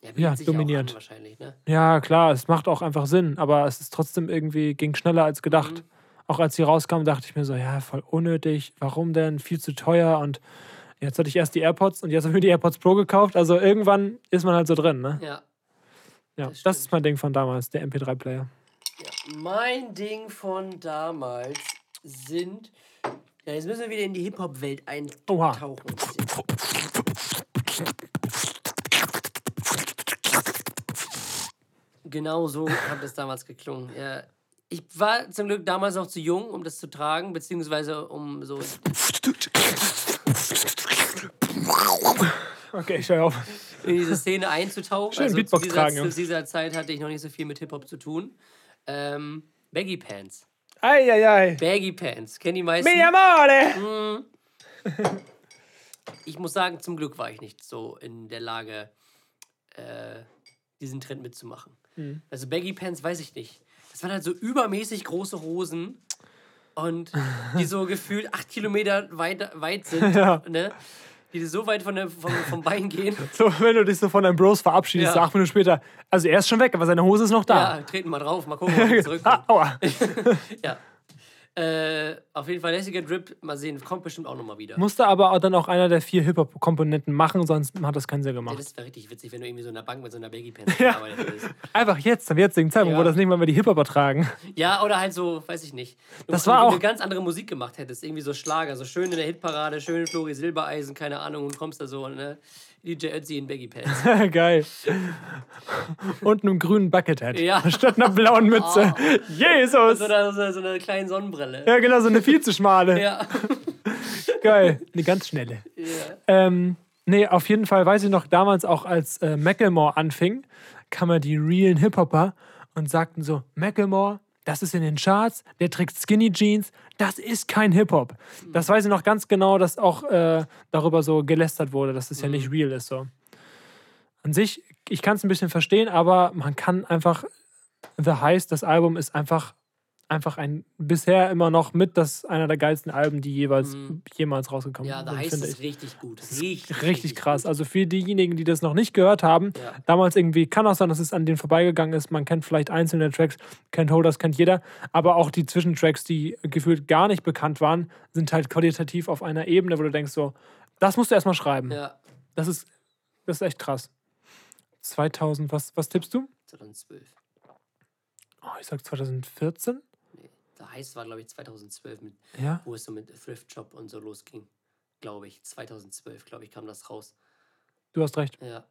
B: Ja,
A: Ja,
B: an wahrscheinlich, ne?
A: ja, klar, es macht auch einfach Sinn, aber es ist trotzdem irgendwie, ging schneller als gedacht.
B: Mhm.
A: Auch als sie rauskam, dachte ich mir so, ja, voll unnötig, warum denn? Viel zu teuer und jetzt hatte ich erst die AirPods und jetzt habe ich mir die AirPods Pro gekauft. Also irgendwann ist man halt so drin, ne?
B: Ja.
A: Ja,
B: das
A: das, ist mein Ding von damals, der MP3-Player.
B: Mein Ding von damals sind. Ja, jetzt müssen wir wieder in die Hip-Hop-Welt eintauchen. Genau so hat es damals geklungen. Ja. Ich war zum Glück damals noch zu jung, um das zu tragen, beziehungsweise um so.
A: Okay, ich höre auf.
B: in diese Szene einzutauchen.
A: Schön
B: also
A: Beatbox
B: zu dieser,
A: tragen,
B: zu dieser Zeit hatte ich noch nicht so viel mit Hip-Hop zu tun. Ähm, Baggy Pants.
A: Eieiei.
B: Baggy Pants. Kennen die meisten?
A: Mi amore!
B: Ich muss sagen, zum Glück war ich nicht so in der Lage, äh, diesen Trend mitzumachen.
A: Mhm.
B: Also Baggy Pants weiß ich nicht. Das waren halt so übermäßig große Hosen und die so gefühlt acht Kilometer weit, weit sind.
A: Ja.
B: Ne? Die so weit von der, vom, vom Bein gehen.
A: So, wenn du dich so von deinen Bros verabschiedest,
B: Ja.
A: acht Minuten später. Also er ist schon weg, aber seine Hose ist noch da.
B: Ja, treten mal drauf, mal gucken, ob wir zurückkommen.
A: Ah, aua.
B: Ja. Äh, auf jeden Fall lässiger Drip. Mal sehen, kommt bestimmt auch nochmal wieder.
A: Musste aber auch dann auch einer der vier Hip-Hop-Komponenten machen, sonst hat das keinen Sinn
B: Ja,
A: gemacht.
B: das wäre richtig witzig, wenn du irgendwie so in der Bank mit so einer Baggy Pants
A: Ja.
B: gearbeitet hättest.
A: Einfach jetzt, zum jetzigen Zeitpunkt,
B: Ja.
A: wo das nicht mal mehr die Hip-Hopper tragen.
B: Ja, oder halt so, weiß ich nicht. Du
A: Das
B: eine,
A: war auch-
B: eine ganz andere Musik gemacht hättest. Irgendwie so Schlager, so schön in der Hitparade, schön Flori Silbereisen, keine Ahnung, und kommst da so, ne? DJ Ötzi in Baggy Pants.
A: Geil. Und einem grünen Buckethead.
B: Ja.
A: Statt einer blauen Mütze. Jesus!
B: so, eine, so, eine, so eine kleine Sonnenbrille.
A: Ja, genau, so eine viel zu schmale.
B: Ja.
A: Geil. Eine ganz schnelle.
B: ja.
A: Ähm, nee, auf jeden Fall weiß ich noch, damals auch als äh, Macklemore anfing, kamen die realen Hip-Hopper und sagten so, Macklemore, das ist in den Charts, der trägt Skinny Jeans, das ist kein Hip-Hop. Das weiß ich noch ganz genau, dass auch äh, darüber so gelästert wurde, dass es ja nicht real ist. So. An sich, ich kann es ein bisschen verstehen, aber man kann einfach, The Heist, das Album ist einfach einfach ein bisher immer noch mit das einer der geilsten Alben, die jeweils jemals rausgekommen
B: Mhm. Ja, da
A: sind,
B: heißt
A: finde
B: es
A: ich.
B: richtig gut. Richtig,
A: Richtig krass.
B: gut.
A: Also für diejenigen, die das noch nicht gehört haben,
B: Ja.
A: damals irgendwie kann auch sein, dass es an denen vorbeigegangen ist. Man kennt vielleicht einzelne Tracks, kennt Holders, kennt jeder, aber auch die Zwischentracks, die gefühlt gar nicht bekannt waren, sind halt qualitativ auf einer Ebene, wo du denkst so, das musst du erstmal schreiben.
B: Ja,
A: Das ist das ist echt krass. 2000, was was tippst du?
B: 2012.
A: Oh, ich sag 2014.
B: Da heißt war, glaube ich, 2012, mit,
A: Ja.
B: wo es so mit Thrift Shop und so losging. Glaube ich. 2012, glaube ich, kam das raus.
A: Du hast recht.
B: Ja.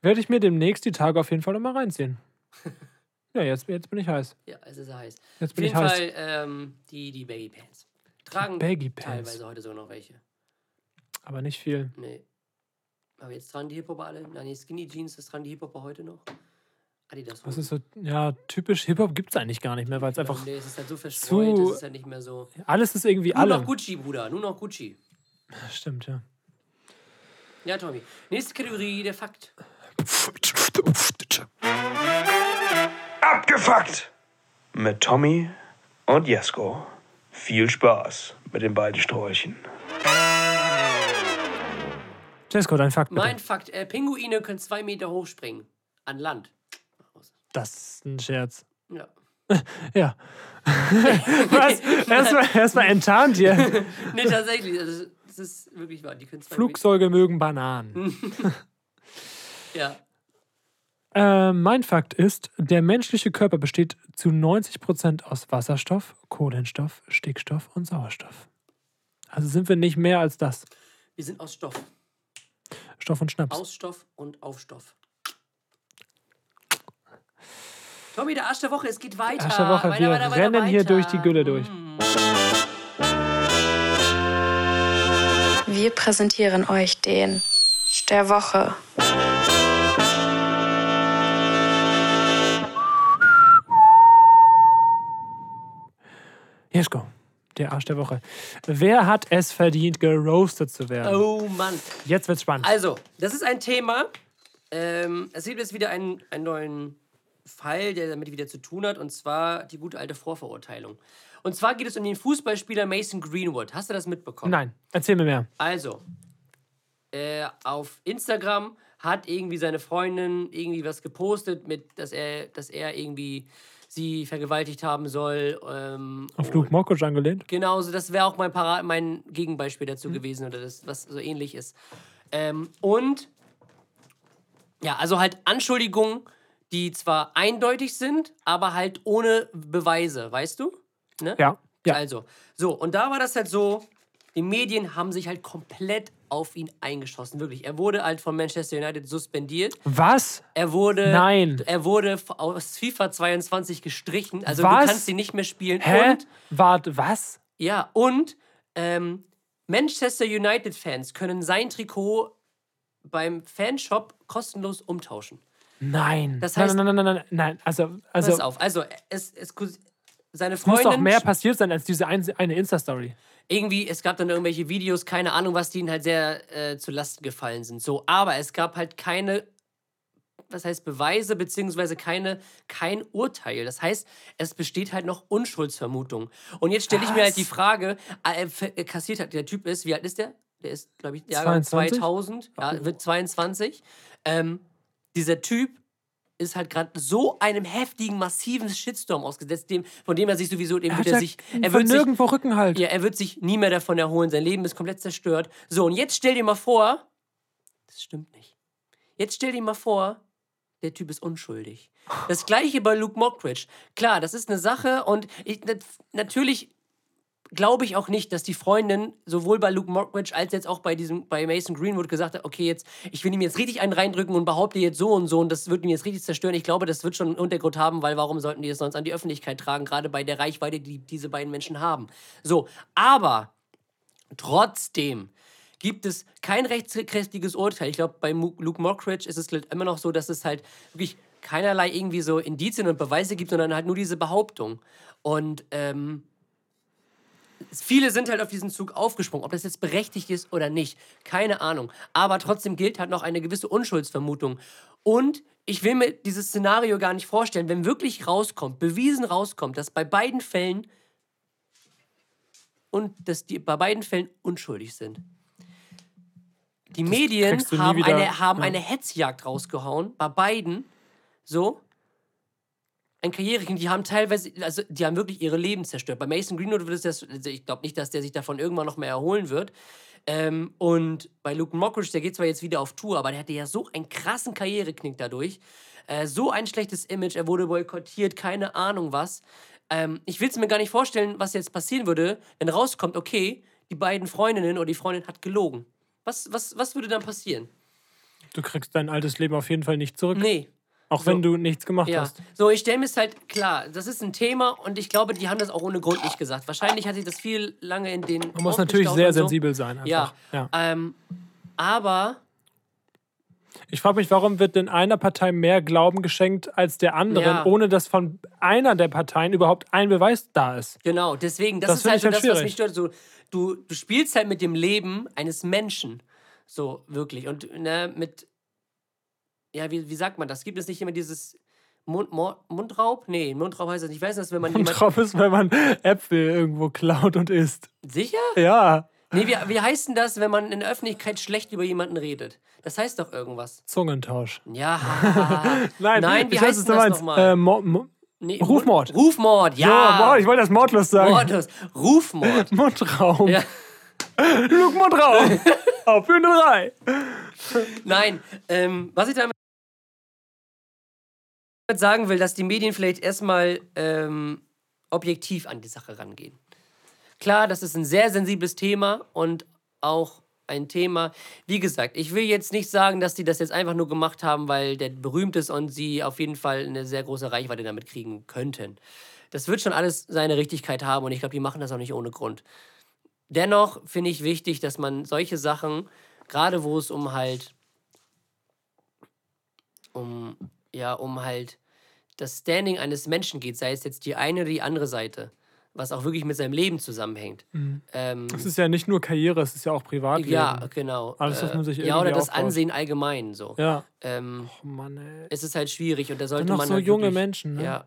A: Werde ich mir demnächst die Tage auf jeden Fall nochmal reinziehen. ja, jetzt, jetzt bin ich heiß.
B: Ja, es ist heiß.
A: Jetzt
B: Auf
A: bin ich
B: jeden
A: heiß.
B: Fall ähm, die, die Baggy Pants. Tragen
A: Baggy Pants.
B: teilweise heute sogar noch welche.
A: Aber nicht viel.
B: Nee. Aber jetzt tragen die Hip-Hopper alle. Nein, die Skinny Jeans, das tragen die Hip-Hopper heute noch. Adidas.
A: Was
B: Hosen.
A: ist so, ja, typisch Hip-Hop gibt es eigentlich gar nicht mehr, weil es einfach,
B: Nee, es ist halt so verstreut,
A: zu-
B: es ist halt nicht mehr so.
A: alles ist irgendwie
B: Nur
A: alle.
B: noch Gucci, Bruder, nur noch Gucci.
A: Stimmt, ja.
B: Ja, Tommy. Nächste Kategorie, der Fakt.
G: Abgefuckt! Mit Tommy und Jesko. Viel Spaß mit den beiden Sträuchen.
A: Jesco, dein Fakt bitte.
B: Mein Fakt, äh, Pinguine können zwei Meter hoch springen. An Land.
A: Das ist ein Scherz.
B: Ja.
A: Ja. Was? Erstmal erstmal enttarnt hier.
B: Nee, tatsächlich. Also, das ist wirklich wahr. Die können zwei
A: Flugzeuge mögen Bananen.
B: Ja.
A: Äh, mein Fakt ist, der menschliche Körper besteht zu 90% aus Wasserstoff, Kohlenstoff, Stickstoff und Sauerstoff. Also sind wir nicht mehr als das.
B: Wir sind aus Stoff.
A: Stoff und Schnaps.
B: Aus Stoff und auf Stoff. Tommy, der Arsch der Woche, es geht weiter.
A: Arsch der Woche,
B: weiter,
A: wir
B: weiter, weiter,
A: rennen hier durch die Gülle durch.
H: Wir präsentieren euch den der Woche.
A: Jeschko, der Arsch der Woche. Wer hat es verdient, geroastet zu werden?
B: Oh Mann.
A: Jetzt wird's spannend.
B: Also, das ist ein Thema. Ähm, es gibt jetzt wieder einen, einen neuen Fall, der damit wieder zu tun hat, und zwar die gute alte Vorverurteilung. Und zwar geht es um den Fußballspieler Mason Greenwood. Hast du das mitbekommen?
A: Nein, erzähl mir mehr.
B: Also, äh, auf Instagram hat irgendwie seine Freundin irgendwie was gepostet, mit, dass er, dass er irgendwie sie vergewaltigt haben soll. Ähm,
A: Auf Luke Mockridge angelehnt?
B: Genau, so das wäre auch mein, Para mein Gegenbeispiel
A: Mhm.
B: dazu gewesen oder das, was so ähnlich ist. Ähm, und ja, also halt Anschuldigungen, die zwar eindeutig sind, aber halt ohne Beweise, weißt du? Ne?
A: Ja. ja.
B: Also, so, und da war das halt so, die Medien haben sich halt komplett auf ihn eingeschossen, wirklich. Er wurde halt von Manchester United suspendiert.
A: Was?
B: Er wurde,
A: Nein.
B: Er wurde aus FIFA 22 gestrichen. Also
A: Was?
B: du kannst ihn nicht mehr spielen.
A: Hä?
B: Und
A: Warte, was?
B: ja, und ähm, Manchester United-Fans können sein Trikot beim Fanshop kostenlos umtauschen.
A: Nein.
B: Das heißt-
A: nein, nein, nein, nein, nein, nein. Also, also
B: Pass auf, also es, es, seine
A: es muss
B: Freundin...
A: doch mehr passiert sein als diese ein, eine Insta-Story.
B: irgendwie, es gab dann irgendwelche Videos, keine Ahnung, was denen halt sehr äh, zu Lasten gefallen sind. So, aber es gab halt keine, was heißt Beweise, beziehungsweise keine, kein Urteil. Das heißt, es besteht halt noch Unschuldsvermutung. Und jetzt stelle ich mir halt die Frage, äh, äh, kassiert hat, der Typ ist, wie alt ist der? Der ist, glaube ich, Jahrgang
A: 22?
B: 2000, ja, wird 22. Ähm, dieser Typ ist halt gerade so einem heftigen, massiven Shitstorm ausgesetzt, dem, von dem er sich sowieso, dem
A: Er
B: wird er sich, er wird sich,
A: nirgendwo Rückenhalt.
B: ja, er wird sich nie mehr davon erholen. Sein Leben ist komplett zerstört. So, und jetzt stell dir mal vor, das stimmt nicht. Jetzt stell dir mal vor, der Typ ist unschuldig. Das gleiche bei Luke Mockridge. Klar, das ist eine Sache und ich, nat- natürlich glaube ich auch nicht, dass die Freundin sowohl bei Luke Mockridge als jetzt auch bei diesem bei Mason Greenwood gesagt hat, okay, jetzt ich will ihm jetzt richtig einen reindrücken und behaupte jetzt so und so und das wird ihn jetzt richtig zerstören. Ich glaube, das wird schon einen Untergrund haben, weil warum sollten die es sonst an die Öffentlichkeit tragen, gerade bei der Reichweite, die diese beiden Menschen haben. So, aber trotzdem gibt es kein rechtskräftiges Urteil. Ich glaube, bei Luke Mockridge ist es immer noch so, dass es halt wirklich keinerlei irgendwie so Indizien und Beweise gibt, sondern halt nur diese Behauptung. Und ähm, viele sind halt auf diesen Zug aufgesprungen. Ob das jetzt berechtigt ist oder nicht, keine Ahnung. Aber trotzdem gilt halt noch eine gewisse Unschuldsvermutung. Und ich will mir dieses Szenario gar nicht vorstellen, wenn wirklich rauskommt, bewiesen rauskommt, dass bei beiden Fällen und dass die bei beiden Fällen unschuldig sind. Die Medien
A: du nie
B: haben,
A: wieder-
B: eine, haben
A: ja.
B: eine Hetzjagd rausgehauen, bei beiden. So. Ein Karrierekind, die haben teilweise, also die haben wirklich ihre Leben zerstört. Bei Mason Greenwood wird es das, also ich glaube nicht, dass der sich davon irgendwann noch mehr erholen wird. Ähm, und bei Luke Mockridge, der geht zwar jetzt wieder auf Tour, aber der hatte ja so einen krassen Karriereknick dadurch. Äh, so ein schlechtes Image, er wurde boykottiert, keine Ahnung was. Ähm, ich will es mir gar nicht vorstellen, was jetzt passieren würde, wenn rauskommt, okay, die beiden Freundinnen oder die Freundin hat gelogen. Was, was, was würde dann passieren?
A: Du kriegst dein altes Leben auf jeden Fall nicht zurück.
B: Nee.
A: Auch
B: so.
A: wenn du nichts gemacht
B: Ja,
A: hast.
B: so ich stelle mir es halt klar, das ist ein Thema und ich glaube, die haben das auch ohne Grund nicht gesagt. Wahrscheinlich hat sich das viel lange in den.
A: Man muss natürlich sehr sensibel sein. Einfach.
B: Ja.
A: ja.
B: Ähm, aber
A: Ich frage mich, warum wird denn einer Partei mehr Glauben geschenkt als der anderen,
B: Ja.
A: ohne dass von einer der Parteien überhaupt ein Beweis da ist?
B: genau, deswegen, das,
A: Das
B: ist halt
A: ich
B: so
A: halt
B: das, was
A: schwierig.
B: mich stört. So, du, du spielst halt mit dem Leben eines Menschen. So, wirklich. Und ne, mit. Ja, wie, wie sagt man das? Gibt es nicht immer dieses Mund, Mord, Mundraub? Nee, Mundraub heißt das nicht. Ich weiß nicht, wenn man
A: drauf ist, wenn man Äpfel irgendwo klaut und isst.
B: Sicher?
A: Ja,
B: Nee, wie, wie heißt denn das, wenn man in der Öffentlichkeit schlecht über jemanden redet? Das heißt doch irgendwas.
A: Zungentausch.
B: Ja.
A: Nein,
B: Nein, wie heißt denn das nochmal?
A: Äh, Mo Mo
B: Nee,
A: Rufmord.
B: Rufmord,
A: ja.
B: ja.
A: Mord, ich wollte das mordlos sagen.
B: Mordlos. Rufmord.
A: Mundraum.
B: Ja.
A: Luke Mundraum. Auf Bühne 3.
B: Nein, ähm, was ich damit sagen will, dass die Medien vielleicht erstmal ähm, objektiv an die Sache rangehen. Klar, das ist ein sehr sensibles Thema und auch ein Thema. Wie gesagt, ich will jetzt nicht sagen, dass die das jetzt einfach nur gemacht haben, weil der berühmt ist und sie auf jeden Fall eine sehr große Reichweite damit kriegen könnten. Das wird schon alles seine Richtigkeit haben und ich glaube, die machen das auch nicht ohne Grund. Dennoch finde ich wichtig, dass man solche Sachen, gerade wo es um halt um, ja, um halt das Standing eines Menschen geht, sei es jetzt die eine oder die andere Seite, was auch wirklich mit seinem Leben zusammenhängt. Ähm,
A: Es ist ja nicht nur Karriere, es ist ja auch Privatleben.
B: ja, genau.
A: Alles, was man sich
B: Ja,
A: irgendwie
B: oder das
A: aufbaut.
B: Ansehen allgemein so.
A: Ja.
B: Ähm,
A: Oh Mann, ey.
B: es ist halt schwierig und da sollte
A: noch
B: man
A: so
B: halt
A: junge
B: wirklich,
A: Menschen, ne?
B: Ja,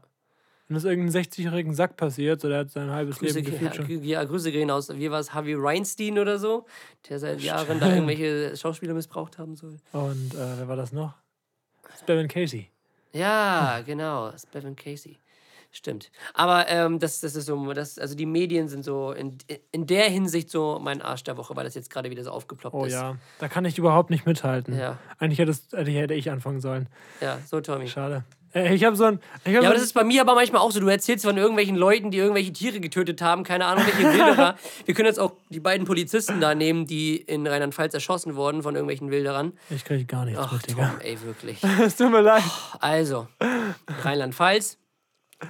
A: Wenn das irgendeinem 60-jährigen Sack passiert, so der hat sein halbes
B: Grüße,
A: Leben
B: ja,
A: gefühlt schon.
B: Ja, Grüße gehen aus, wie war es, Harvey Weinstein oder so, der seit Jahren da irgendwelche Schauspieler missbraucht haben soll.
A: Und äh, wer war das noch? Bevan Casey.
B: Ja, genau, das ist Bevan Casey. Stimmt. Aber ähm, das, das ist so, das, also die Medien sind so in, in der Hinsicht so mein Arsch der Woche, weil das jetzt gerade wieder so aufgeploppt
A: Oh
B: ist.
A: ja, da kann ich überhaupt nicht mithalten.
B: Ja.
A: Eigentlich hätte, hätte hätte ich anfangen sollen.
B: Ja, so Tommy.
A: Schade. Ich habe so ein. Hab
B: Ja,
A: so
B: aber das ist bei mir aber manchmal auch so. Du erzählst von irgendwelchen Leuten, die irgendwelche Tiere getötet haben, keine Ahnung, welche Wilderer. Wir können jetzt auch die beiden Polizisten da nehmen, die in Rheinland-Pfalz erschossen wurden von irgendwelchen Wilderern.
A: ich kriege gar nichts
B: Ach,
A: mit,
B: Tom, ey, wirklich.
A: Es tut mir leid.
B: Also, Rheinland-Pfalz.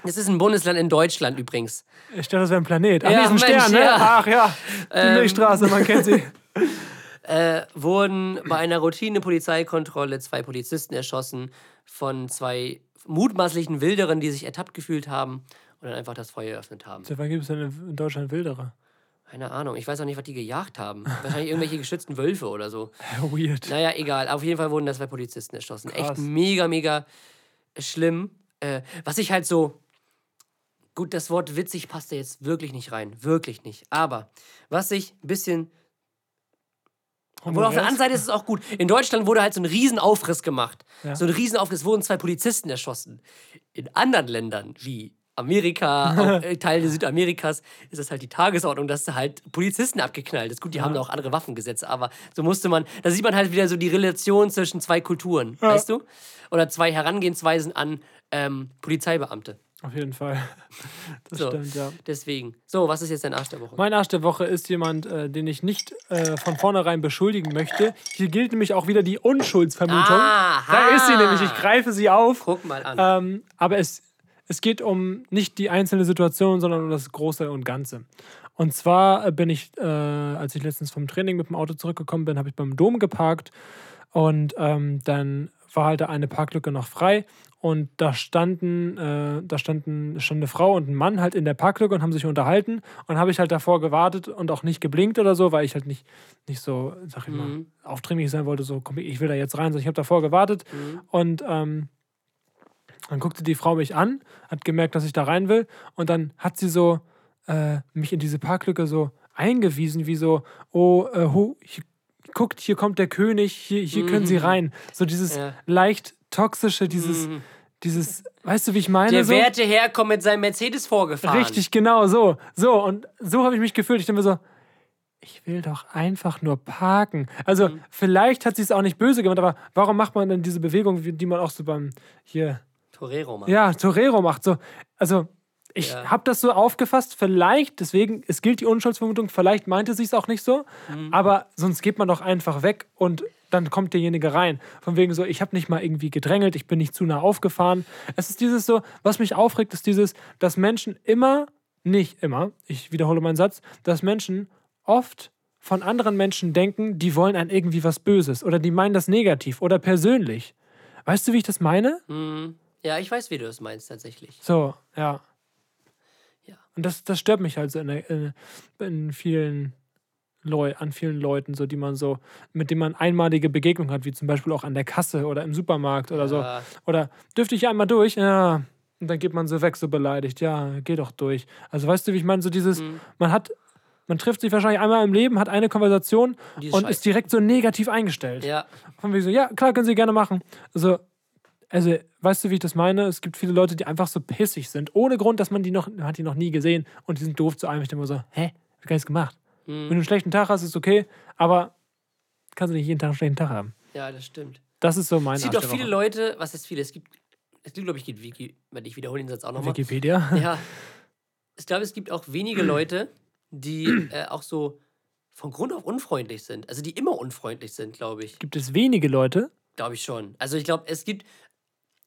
B: Es ist ein Bundesland in Deutschland übrigens.
A: Ich dachte, das wäre ein Planet. Ach,
B: Ja,
A: ein
B: Mensch,
A: Stern, ne?
B: ja.
A: Ach ja. Die
B: Ähm,
A: Milchstraße, man kennt sie.
B: äh, wurden bei einer Routine-Polizeikontrolle zwei Polizisten erschossen von zwei mutmaßlichen Wilderern, die sich ertappt gefühlt haben und dann einfach das Feuer eröffnet haben.
A: Seit wann gibt es denn in Deutschland Wilderer?
B: Keine Ahnung, ich weiß auch nicht, was die gejagt haben. Wahrscheinlich irgendwelche geschützten Wölfe oder so.
A: Weird.
B: Naja, egal. Auf jeden Fall wurden da zwei Polizisten erschossen.
A: Krass.
B: Echt mega, mega schlimm. Äh, was ich halt so. Gut, das Wort witzig passt da jetzt wirklich nicht rein. Wirklich nicht. Aber was ich ein bisschen obwohl auf der anderen Seite ist es auch gut. In Deutschland wurde halt so ein Riesenaufriss gemacht.
A: Ja.
B: So ein Riesenaufriss, wurden zwei Polizisten erschossen. In anderen Ländern wie Amerika, auch äh, Teile Südamerikas, ist das halt die Tagesordnung, dass da halt Polizisten abgeknallt ist. Gut, die haben da auch andere Waffengesetze, aber so musste man, da sieht man halt wieder so die Relation zwischen zwei Kulturen, weißt du? Oder zwei Herangehensweisen an ähm, Polizeibeamte.
A: Auf jeden Fall. Das
B: So.
A: stimmt, ja.
B: Deswegen. So, was ist jetzt dein Arsch der Woche?
A: Mein Arsch der Woche ist jemand, äh, den ich nicht äh, von vornherein beschuldigen möchte. Hier gilt nämlich auch wieder die Unschuldsvermutung.
B: Aha.
A: Da ist sie nämlich, ich greife sie auf.
B: Guck mal an.
A: Ähm, aber es, es geht um nicht die einzelne Situation, sondern um das Große und Ganze. Und zwar bin ich, äh, als ich letztens vom Training mit dem Auto zurückgekommen bin, habe ich beim Dom geparkt und ähm, dann war halt da eine Parklücke noch frei und da standen, äh, da standen stand eine Frau und ein Mann halt in der Parklücke und haben sich unterhalten. Und habe ich halt davor gewartet und auch nicht geblinkt oder so, weil ich halt nicht, nicht so, sag ich mal, aufdringlich sein wollte, so, komm, ich will da jetzt rein. sondern ich habe davor gewartet und ähm, dann guckte die Frau mich an, hat gemerkt, dass ich da rein will und dann hat sie so äh, mich in diese Parklücke so eingewiesen, wie so, oh, äh, hier, guckt, hier kommt der König, hier, hier können Sie rein. So dieses
B: Ja.
A: leicht toxische, dieses, dieses, weißt du, wie ich meine?
B: Der
A: so?
B: werte Herr kommt mit seinem Mercedes vorgefahren.
A: Richtig, genau, so. So, und so habe ich mich gefühlt. Ich denke mir so, ich will doch einfach nur parken. Also,
B: Mhm.
A: vielleicht hat sie es auch nicht böse gemacht, aber warum macht man denn diese Bewegung, die man auch so beim, hier,
B: Torero, Mann.
A: ja, Torero macht? So, also, ich
B: Ja.
A: habe das so aufgefasst, vielleicht, deswegen, es gilt die Unschuldsvermutung, vielleicht meinte sie es auch nicht so,
B: Mhm.
A: aber sonst geht man doch einfach weg und dann kommt derjenige rein. Von wegen so, ich habe nicht mal irgendwie gedrängelt, ich bin nicht zu nah aufgefahren. Es ist dieses so, was mich aufregt, ist dieses, dass Menschen immer, nicht immer, ich wiederhole meinen Satz, dass Menschen oft von anderen Menschen denken, die wollen an irgendwie was Böses oder die meinen das negativ oder persönlich. Weißt du, wie ich das meine?
B: Ja, ich weiß, wie du es meinst, tatsächlich.
A: So, ja. Und das, das stört mich halt so in, in, in vielen Leu an vielen Leuten, so die man so, mit denen man einmalige Begegnung hat, wie zum Beispiel auch an der Kasse oder im Supermarkt oder so.
B: Ja.
A: Oder dürfte ich einmal durch? Ja. Und dann geht man so weg, so beleidigt. Ja, geh doch durch. Also weißt du, wie ich meine, so dieses,
B: Mhm.
A: man hat, man trifft sich wahrscheinlich einmal im Leben, hat eine Konversation
B: Die ist
A: und
B: scheiße.
A: ist direkt so negativ eingestellt.
B: Ja.
A: Von wegen so, ja, klar, können Sie gerne machen. Also, also, weißt du, wie ich das meine? Es gibt viele Leute, die einfach so pissig sind, ohne Grund, dass man die noch, man hat die noch nie gesehen und die sind doof zu einem. Ich denke mir so, hä, hab ich gar nichts gemacht.
B: Mhm.
A: Wenn du einen schlechten Tag hast, ist okay, aber kannst du nicht jeden Tag einen schlechten Tag haben.
B: Ja, das stimmt.
A: Das ist so mein
B: Es gibt auch viele. Leute, was ist viele? Es gibt, es gibt, glaube ich, gibt Wiki, ich wiederhole den Satz auch nochmal.
A: Wikipedia.
B: Ja. Ich glaube, es gibt auch wenige Leute, die äh, auch so von Grund auf unfreundlich sind. Also die immer unfreundlich sind, glaube ich.
A: Gibt es wenige Leute?
B: Glaube ich schon. Also ich glaube, es gibt.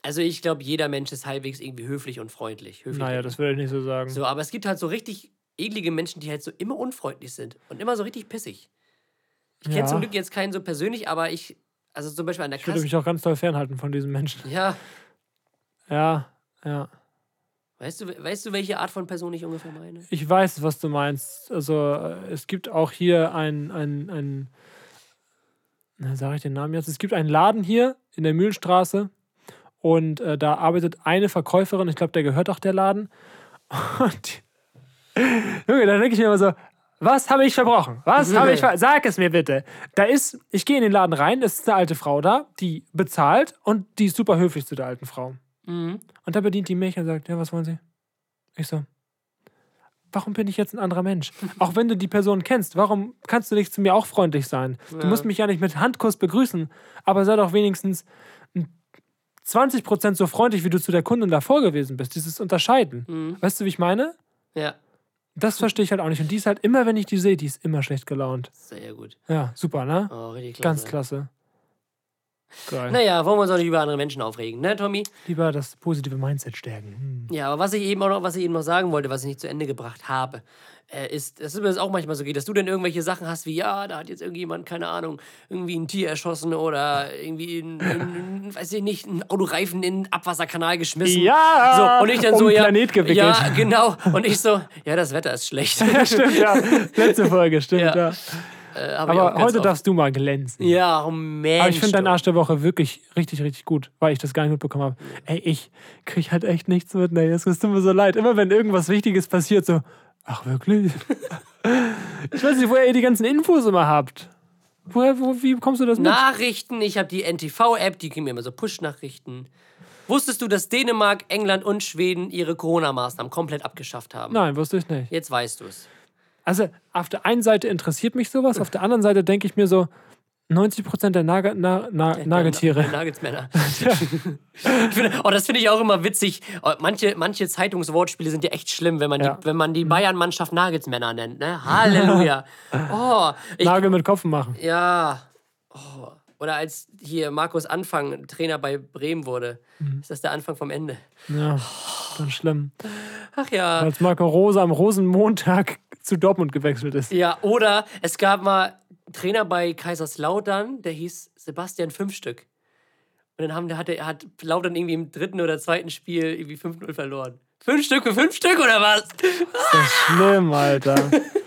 B: Also ich glaube, jeder Mensch ist halbwegs irgendwie höflich und freundlich. Höflich
A: Naja, das würde ich nicht so sagen.
B: So, aber es gibt halt so richtig eklige Menschen, die halt so immer unfreundlich sind und immer so richtig pissig. Ich kenne
A: Ja.
B: zum Glück jetzt keinen so persönlich, aber ich, also zum Beispiel an der
A: Ich würde
B: Kasse.
A: mich auch ganz toll fernhalten von diesen Menschen.
B: Ja,
A: Ja, ja.
B: weißt du, weißt du, welche Art von Person ich ungefähr meine?
A: Ich weiß, was du meinst. Also, äh, es gibt auch hier ein, ein, ein na, sage ich den Namen jetzt? Es gibt einen Laden hier in der Mühlenstraße und äh, da arbeitet eine Verkäuferin, ich glaube, der gehört auch der Laden. Und Junge, da denke ich mir immer so, was habe ich verbrochen? Was habe ich ver Sag es mir bitte. Da ist, ich gehe in den Laden rein, es ist eine alte Frau da, die bezahlt und die ist super höflich zu der alten Frau.
B: Mhm.
A: Und da bedient die mich und sagt, ja, was wollen Sie? Ich so, warum bin ich jetzt ein anderer Mensch? Auch wenn du die Person kennst, warum kannst du nicht zu mir auch freundlich sein? Du musst mich ja nicht mit Handkuss begrüßen, aber sei doch wenigstens ein 20% so freundlich, wie du zu der Kundin davor gewesen bist. Dieses Unterscheiden. Weißt du, wie ich meine?
B: Ja,
A: Das verstehe ich halt auch nicht. Und die ist halt immer, wenn ich die sehe, die ist immer schlecht gelaunt.
B: sehr gut.
A: Ja, super, ne?
B: Oh, richtig klasse.
A: Ganz klasse. Geil.
B: Naja, wollen wir uns auch nicht über andere Menschen aufregen, ne, Tommy?
A: Lieber das positive Mindset stärken. Hm.
B: Ja, aber was ich eben auch noch, was ich eben noch sagen wollte, was ich nicht zu Ende gebracht habe, äh, ist, dass es mir das auch manchmal so geht, dass du dann irgendwelche Sachen hast wie, ja, da hat jetzt irgendjemand, keine Ahnung, irgendwie ein Tier erschossen oder irgendwie ein, ein, weiß ich nicht, ein Autoreifen in den Abwasserkanal geschmissen.
A: Ja,
B: so, und ich dann
A: um
B: so, ja,
A: Planet gewickelt.
B: ja, genau. Und ich so, ja, das Wetter ist schlecht.
A: Ja, stimmt, ja. Letzte Folge, stimmt,
B: Ja.
A: ja.
B: Äh,
A: Aber heute darfst du mal glänzen.
B: Ja, oh Mensch.
A: Aber ich finde deinen. Arsch der Woche wirklich richtig, richtig gut, weil ich das gar nicht mitbekommen habe. Ey, ich krieg halt echt nichts mit. Nee, es tut mir so leid. Immer wenn irgendwas Wichtiges passiert, so, ach wirklich? ich weiß nicht, woher ihr die ganzen Infos immer habt. Woher, wo, wie bekommst du das mit?
B: Nachrichten, ich habe die NTV-App, die geben mir immer so Push-Nachrichten. Wusstest du, dass Dänemark, England und Schweden ihre Corona-Maßnahmen komplett abgeschafft haben?
A: Nein, wusste ich nicht.
B: Jetzt weißt du es.
A: Also, auf der einen Seite interessiert mich sowas, auf der anderen Seite denke ich mir so, 90% der Nage, na, na, Nagetiere.
B: Nagelsmänner. Finde- oh, das finde ich auch immer witzig. Oh, Manche, manche Zeitungswortspiele sind ja echt schlimm, wenn man
A: Ja.
B: die, wenn man die Bayern-Mannschaft Nagelsmänner nennt. Ne? Halleluja. Oh, ich,
A: Nagel mit Kopf machen.
B: ja. Oh. Oder als hier Markus Anfang Trainer bei Bremen wurde.
A: Mhm.
B: Ist das der Anfang vom Ende?
A: Ja, dann schlimm.
B: Ach ja.
A: Als Marco Rose am Rosenmontag zu Dortmund gewechselt ist.
B: Ja, oder es gab mal einen Trainer bei Kaiserslautern, der hieß Sebastian Fünfstück. Und dann haben, hat, er, hat Laut dann irgendwie im dritten oder zweiten Spiel irgendwie 5-0 verloren. Fünf Stück für fünf Stück oder was?
A: Das ist schlimm, Alter.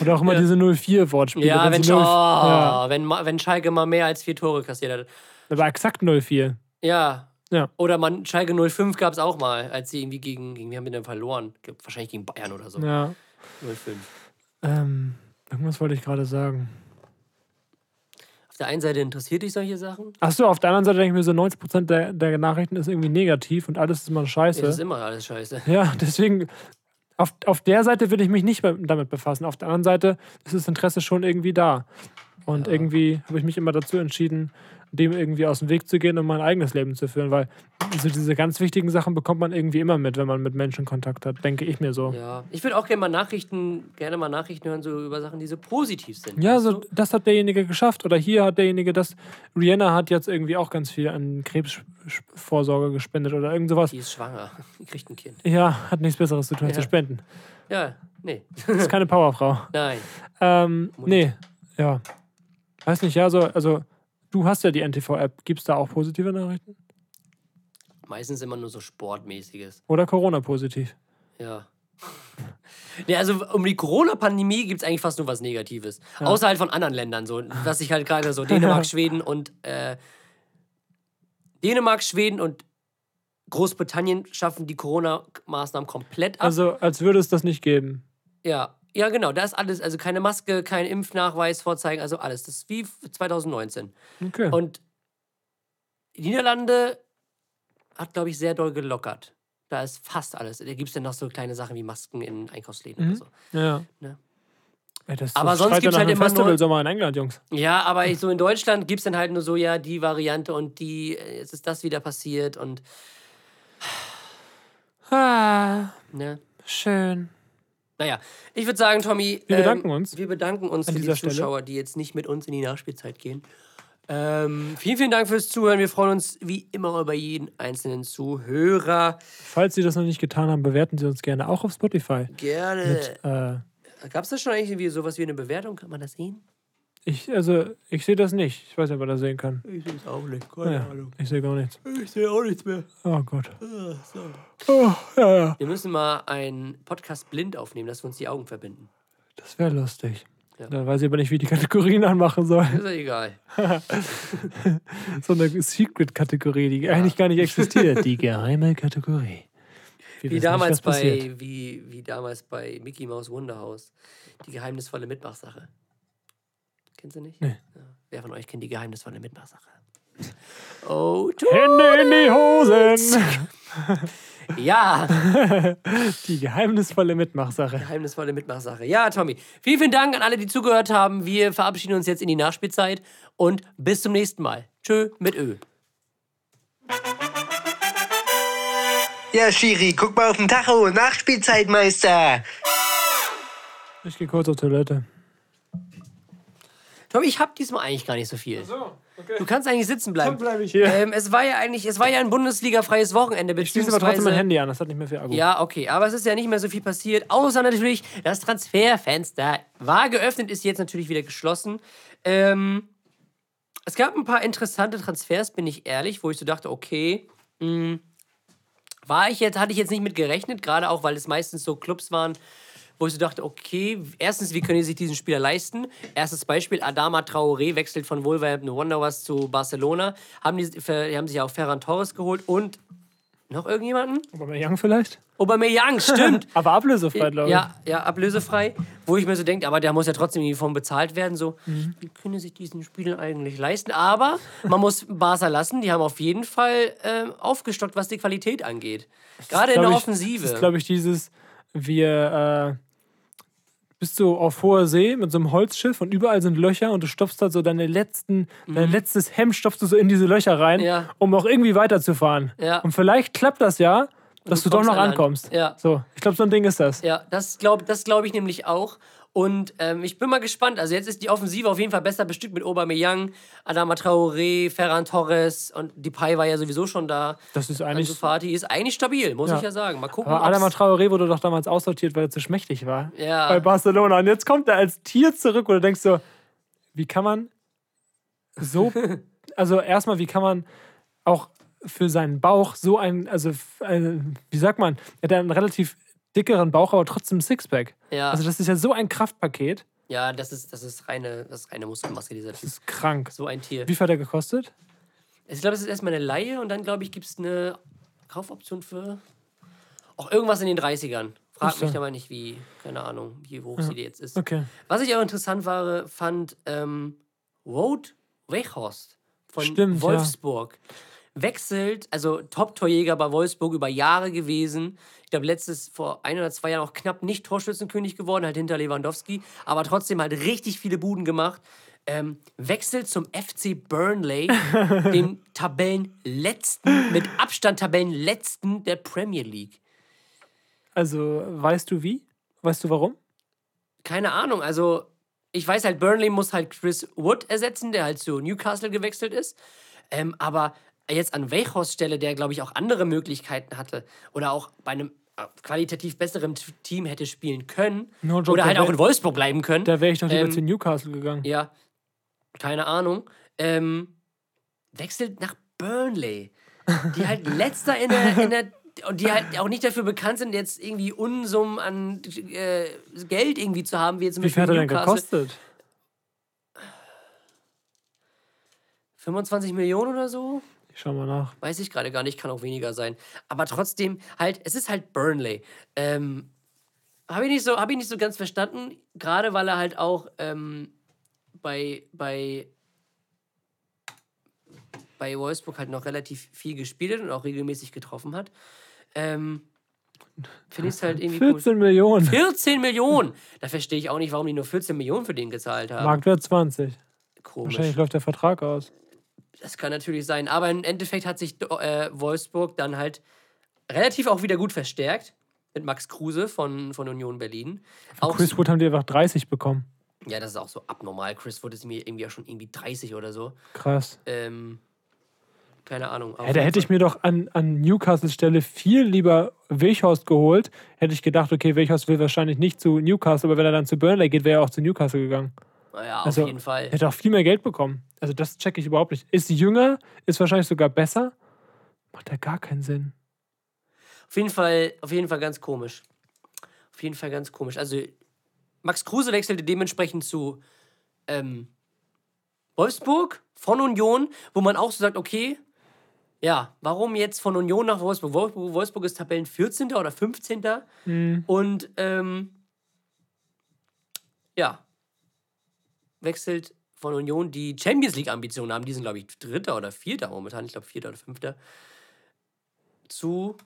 A: Oder auch immer diese 04-Wortspiele.
B: Ja, wenn,
A: sie
B: oh,
A: 0 ja,
B: wenn, wenn Schalke mal mehr als vier Tore kassiert hat.
A: aber exakt 04.
B: Ja.
A: Ja.
B: Oder man, Schalke 05 gab es auch mal, als sie irgendwie gegen, gegen, wir haben dann verloren. Wahrscheinlich gegen Bayern oder so.
A: Ja.
B: 05.
A: Ähm, irgendwas wollte ich gerade sagen.
B: Auf der einen Seite interessiert dich solche Sachen.
A: Achso, auf der anderen Seite denke ich mir so, 90% der, der Nachrichten ist irgendwie negativ und alles ist immer scheiße.
B: Das ist immer alles scheiße.
A: Ja, deswegen, auf, auf der Seite will ich mich nicht damit befassen. Auf der anderen Seite ist das Interesse schon irgendwie da. Und irgendwie habe ich mich immer dazu entschieden, dem irgendwie aus dem Weg zu gehen und mein eigenes Leben zu führen, weil so diese ganz wichtigen Sachen bekommt man irgendwie immer mit, wenn man mit Menschen Kontakt hat, denke ich mir so.
B: Ja. Ich würde auch gerne mal Nachrichten, gerne mal Nachrichten hören, so über Sachen, die so positiv sind.
A: Ja, so,
B: du?
A: das hat derjenige geschafft. Oder hier hat derjenige das. Rihanna hat jetzt irgendwie auch ganz viel an Krebsvorsorge gespendet oder irgend sowas.
B: Die ist schwanger. Die kriegt ein Kind.
A: Ja, hat nichts Besseres zu tun, als
B: Ja.
A: zu spenden.
B: Ja, nee.
A: Ist keine Powerfrau.
B: Nein.
A: Ähm, nee, ja. Weiß nicht, ja, so, also du hast ja die NTV-App. Gibt es da auch positive Nachrichten?
B: Meistens immer nur so Sportmäßiges.
A: Oder Corona-positiv?
B: Ja. Ja, also um die Corona-Pandemie gibt es eigentlich fast nur was Negatives. Außer halt von anderen Ländern. So, was ich halt gerade so Dänemark, Schweden und äh, Dänemark, Schweden und Großbritannien schaffen die Corona-Maßnahmen komplett ab.
A: Also, als würde es das nicht geben.
B: ja. Ja, genau, da ist alles. Also keine Maske, kein Impfnachweis vorzeigen, also alles. Das ist wie 2019.
A: Okay.
B: Und die Niederlande hat, glaube ich, sehr doll gelockert. Da ist fast alles. Da gibt es dann noch so kleine Sachen wie Masken in Einkaufsläden oder so.
A: ja.
B: Ne?
A: Das,
B: Aber sonst
A: ja
B: gibt's
A: nach
B: halt immer
A: Festival
B: nur-
A: Sommer in England, Jungs.
B: Ja, aber ich, so in Deutschland gibt es dann halt nur so, ja, die Variante und die, jetzt ist das wieder passiert und,
A: Ah,
B: ne.
A: schön.
B: Naja, ich würde sagen, Tommy.
A: Wir bedanken uns
B: Wir bedanken uns
A: an
B: für die
A: Stelle.
B: Zuschauer, die jetzt nicht mit uns in die Nachspielzeit gehen. Ähm, vielen, vielen Dank fürs Zuhören. Wir freuen uns wie immer über jeden einzelnen Zuhörer.
A: Falls Sie das noch nicht getan haben, bewerten Sie uns gerne auch auf Spotify.
B: Gerne.
A: Äh,
B: Gab es da schon eigentlich irgendwie sowas wie eine Bewertung? Kann man das sehen?
A: Ich, also, ich sehe das nicht. Ich weiß nicht, ob man das sehen kann.
B: Ich sehe es auch nicht.
A: Ja, ich sehe gar nichts.
B: Ich sehe auch nichts mehr.
A: Oh Gott. Oh, ja, ja.
B: Wir müssen mal einen Podcast blind aufnehmen, dass wir uns die Augen verbinden.
A: Das wäre lustig.
B: Ja.
A: Da weiß ich aber nicht, wie die Kategorien anmachen sollen.
B: Ist ja egal.
A: So eine Secret-Kategorie, die eigentlich gar nicht existiert. Die geheime Kategorie.
B: Wie
A: wissen
B: damals,
A: nicht,
B: bei, wie, wie damals bei Mickey Mouse Wunderhaus. Die geheimnisvolle Mitmachsache. Kennst du nicht?
A: Nee.
B: Ja. Wer von euch kennt die geheimnisvolle Mitmachsache? Oh, tu-
A: Hände in die Hosen!
B: ja,
A: Die geheimnisvolle Mitmachsache.
B: geheimnisvolle Mitmachsache. Ja, Tommy. Vielen, vielen Dank an alle, die zugehört haben. Wir verabschieden uns jetzt in die Nachspielzeit und bis zum nächsten Mal. Tschö mit Ö.
I: Ja, Schiri, guck mal auf den Tacho. Nachspielzeitmeister.
A: Ich gehe kurz auf Toilette.
B: Tommy, ich habe diesmal eigentlich gar nicht so viel. Du kannst eigentlich sitzen bleiben.
A: bleibe ich hier.
B: Ähm, es war ja eigentlich, es war ja ein Bundesliga-freies Wochenende,
A: Ich schließe aber trotzdem mein Handy an, das hat nicht mehr viel Akku.
B: Ja, okay, aber es ist ja nicht mehr so viel passiert, außer natürlich das Transferfenster war geöffnet, ist jetzt natürlich wieder geschlossen. Ähm, es gab ein paar interessante Transfers, bin ich ehrlich, wo ich so dachte, okay, mh, war ich jetzt, hatte ich jetzt nicht mit gerechnet, gerade auch, weil es meistens so Clubs waren, wo ich so dachte, okay, erstens, wie können die sich diesen Spieler leisten? Erstes Beispiel, Adama Traoré wechselt von Wolverhampton Wanderers zu Barcelona, haben die, die haben sich auch Ferran Torres geholt und noch irgendjemanden?
A: Aubameyang vielleicht?
B: Aubameyang, stimmt.
A: Aber ablösefrei, glaube ich.
B: Ja, ja, ablösefrei. Wo ich mir so denke, aber der muss ja trotzdem irgendwie von bezahlt werden. So,
A: Mhm.
B: wie können sich diesen Spieler eigentlich leisten? Aber man muss Barca lassen. Die haben auf jeden Fall ähm, aufgestockt, was die Qualität angeht. Gerade in der
A: Glaub ich,
B: Offensive.
A: Das ist, glaube ich, dieses, wir äh, bist du auf hoher See mit so einem Holzschiff und überall sind Löcher und du stopfst da so deine letzten, dein letztes Hemd stopfst du so in diese Löcher rein,
B: Mhm. Ja.
A: um auch irgendwie weiterzufahren.
B: Ja.
A: Und vielleicht klappt das ja, dass
B: du
A: du, doch noch
B: Land.
A: ankommst.
B: Ja.
A: So, ich glaube, so ein Ding ist das.
B: Ja, das glaube das glaub ich nämlich auch. Und ähm, ich bin mal gespannt. Also jetzt ist die Offensive auf jeden Fall besser bestückt mit Aubameyang, Adama Traoré, Ferran Torres und Depay war ja sowieso schon da.
A: Das ist eigentlich.
B: Fati ist eigentlich stabil, muss
A: Ja.
B: ich ja sagen. Mal gucken,
A: Aber Adama Traoré wurde doch damals aussortiert, weil er zu schmächtig war.
B: Ja.
A: Bei Barcelona. Und jetzt kommt er als Tier zurück, wo du denkst so, wie kann man so. Also erstmal, wie kann man auch für seinen Bauch so ein, also äh, wie sagt man, er hat einen relativ dickeren Bauch, aber trotzdem Sixpack.
B: Ja.
A: Also das ist ja so ein Kraftpaket.
B: Ja, das ist, das ist reine, das ist reine Muskelmasse, dieser
A: Das
B: Typ.
A: ist krank.
B: So ein Tier.
A: Wie viel hat er gekostet?
B: Ich glaube, es ist erstmal eine Laie und dann, glaube ich, gibt es eine Kaufoption für auch irgendwas in den 30ern. Frag mich aber nicht, wie, keine Ahnung, wie hoch sie jetzt ist.
A: Okay.
B: Was ich auch interessant war, fand, ähm, Wout Weghorst von
A: Stimmt, ja.
B: Wechselt, also Top-Torjäger bei Wolfsburg über Jahre gewesen. Ich glaube, letztes, vor ein oder zwei Jahren auch knapp nicht Torschützenkönig geworden, halt hinter Lewandowski, aber trotzdem halt richtig viele Buden gemacht. Ähm, wechselt zum FC Burnley, dem Tabellenletzten, mit Abstand Tabellenletzten der Premier League.
A: Also, weißt du wie? Weißt du warum?
B: keine Ahnung, also ich weiß halt, Burnley muss halt Chris Wood ersetzen, der halt zu Newcastle gewechselt ist. Ähm, aber jetzt an Weichhorst Stelle, der glaube ich auch andere Möglichkeiten hatte oder auch bei einem äh, qualitativ besseren Team hätte spielen können
A: No joke,
B: oder halt auch in Wolfsburg bleiben können.
A: Da wäre ich doch lieber
B: Ähm,
A: zu Newcastle gegangen.
B: Ja, keine Ahnung. Ähm, wechselt nach Burnley, die halt letzter in der, in der und die halt auch nicht dafür bekannt sind, jetzt irgendwie Unsummen an äh, Geld irgendwie zu haben, wie jetzt zum
A: Wie viel
B: Beispiel
A: hat er denn gekostet?
B: 25 Millionen oder so?
A: Ich schau mal nach.
B: Weiß ich gerade gar nicht, kann auch weniger sein. Aber trotzdem, halt, es ist halt Burnley. Ähm, habe ich, nicht so- hab ich nicht so ganz verstanden, gerade weil er halt auch ähm, bei, bei, bei Wolfsburg halt noch relativ viel gespielt hat und auch regelmäßig getroffen hat. Ähm, Finde ich es halt irgendwie komisch.
A: 14 Millionen.
B: 14 Millionen! Da verstehe ich auch nicht, warum die nur 14 Millionen für den gezahlt haben.
A: Marktwert 20.
B: Komisch.
A: Wahrscheinlich läuft der Vertrag aus.
B: Das kann natürlich sein. Aber im Endeffekt hat sich äh, Wolfsburg dann halt relativ auch wieder gut verstärkt. Mit Max Kruse von, von Union Berlin. Auch,
A: Chris Wood haben die einfach 30 bekommen.
B: ja, das ist auch so abnormal. Chris Wood ist mir irgendwie auch schon irgendwie 30 oder so.
A: Krass.
B: Ähm, keine Ahnung.
A: Ja, da hätte ich mir doch an, an Newcastles Stelle viel lieber Weghorst geholt. Hätte ich gedacht, okay, Weghorst will wahrscheinlich nicht zu Newcastle, aber wenn er dann zu Burnley geht, wäre er auch zu Newcastle gegangen.
B: Naja, auf
A: Also,
B: jeden Fall.
A: Er hätte auch viel mehr Geld bekommen. Also das checke ich überhaupt nicht. Ist jünger, ist wahrscheinlich sogar besser. Macht ja gar keinen Sinn.
B: Auf jeden Fall, auf jeden Fall ganz komisch. Auf jeden Fall ganz komisch. Also, Max Kruse wechselte dementsprechend zu ähm, Wolfsburg von Union, wo man auch so sagt, okay, ja, warum jetzt von Union nach Wolfsburg? Wolfsburg, Wolfsburg ist Tabellen 14. oder 15. Und ähm, ja, wechselt von Union, die Champions League-Ambitionen haben. Die sind, glaube ich, Dritter oder Vierter momentan. Ich glaube, Vierter oder Fünfter. Zu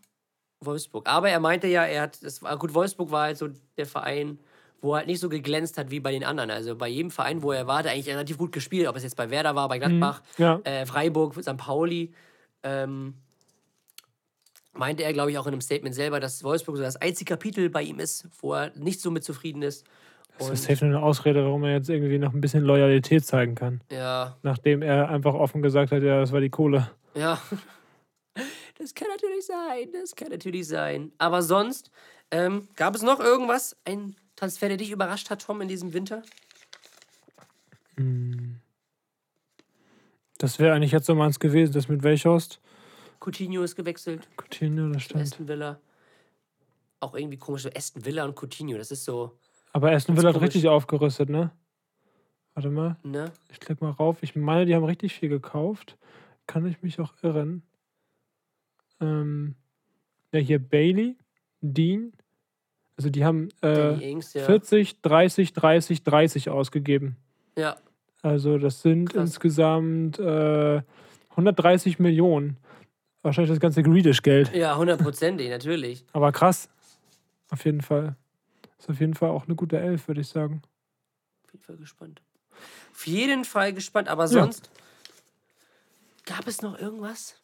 B: Wolfsburg. Aber er meinte ja, er hat, das war, gut, Wolfsburg war halt so der Verein, wo er halt nicht so geglänzt hat wie bei den anderen. Also bei jedem Verein, wo er war, hat er eigentlich relativ gut gespielt. Ob es jetzt bei Werder war, bei Gladbach,
A: ja.
B: äh, Freiburg, St. Pauli. Ähm, meinte er, glaube ich, auch in einem Statement selber, dass Wolfsburg so das einzige Kapitel bei ihm ist, wo er nicht so mit zufrieden ist.
A: Das ist safe nur eine Ausrede, warum er jetzt irgendwie noch ein bisschen Loyalität zeigen kann.
B: ja,
A: Nachdem er einfach offen gesagt hat, ja, das war die Kohle.
B: Ja. Das kann natürlich sein, das kann natürlich sein. Aber sonst, ähm, gab es noch irgendwas, ein Transfer, der dich überrascht hat, Tom, in diesem Winter?
A: Das wäre eigentlich jetzt so meins gewesen, das mit Welchhorst.
B: Coutinho ist gewechselt,
A: Coutinho, das stimmt.
B: Aston Villa. Auch irgendwie komisch, so Aston Villa und Coutinho, das ist so,
A: Aber Aston Villa hat richtig aufgerüstet, ne? Warte mal,
B: ne?
A: ich klick mal rauf. Ich meine, die haben richtig viel gekauft. Kann ich mich auch irren? Ähm, ja, hier Bailey, Dean. Also die haben äh,
B: Ings, ja.
A: 40, 30, 30, 30 ausgegeben.
B: Ja,
A: Also das sind
B: Krass.
A: insgesamt äh, 130 Millionen. Wahrscheinlich das ganze Greedish-Geld.
B: ja, hundertprozentig, natürlich.
A: Aber krass. Auf jeden Fall. Ist auf jeden Fall auch eine gute Elf, würde ich sagen.
B: Auf jeden Fall gespannt. Auf jeden Fall gespannt, aber sonst, gab es noch irgendwas?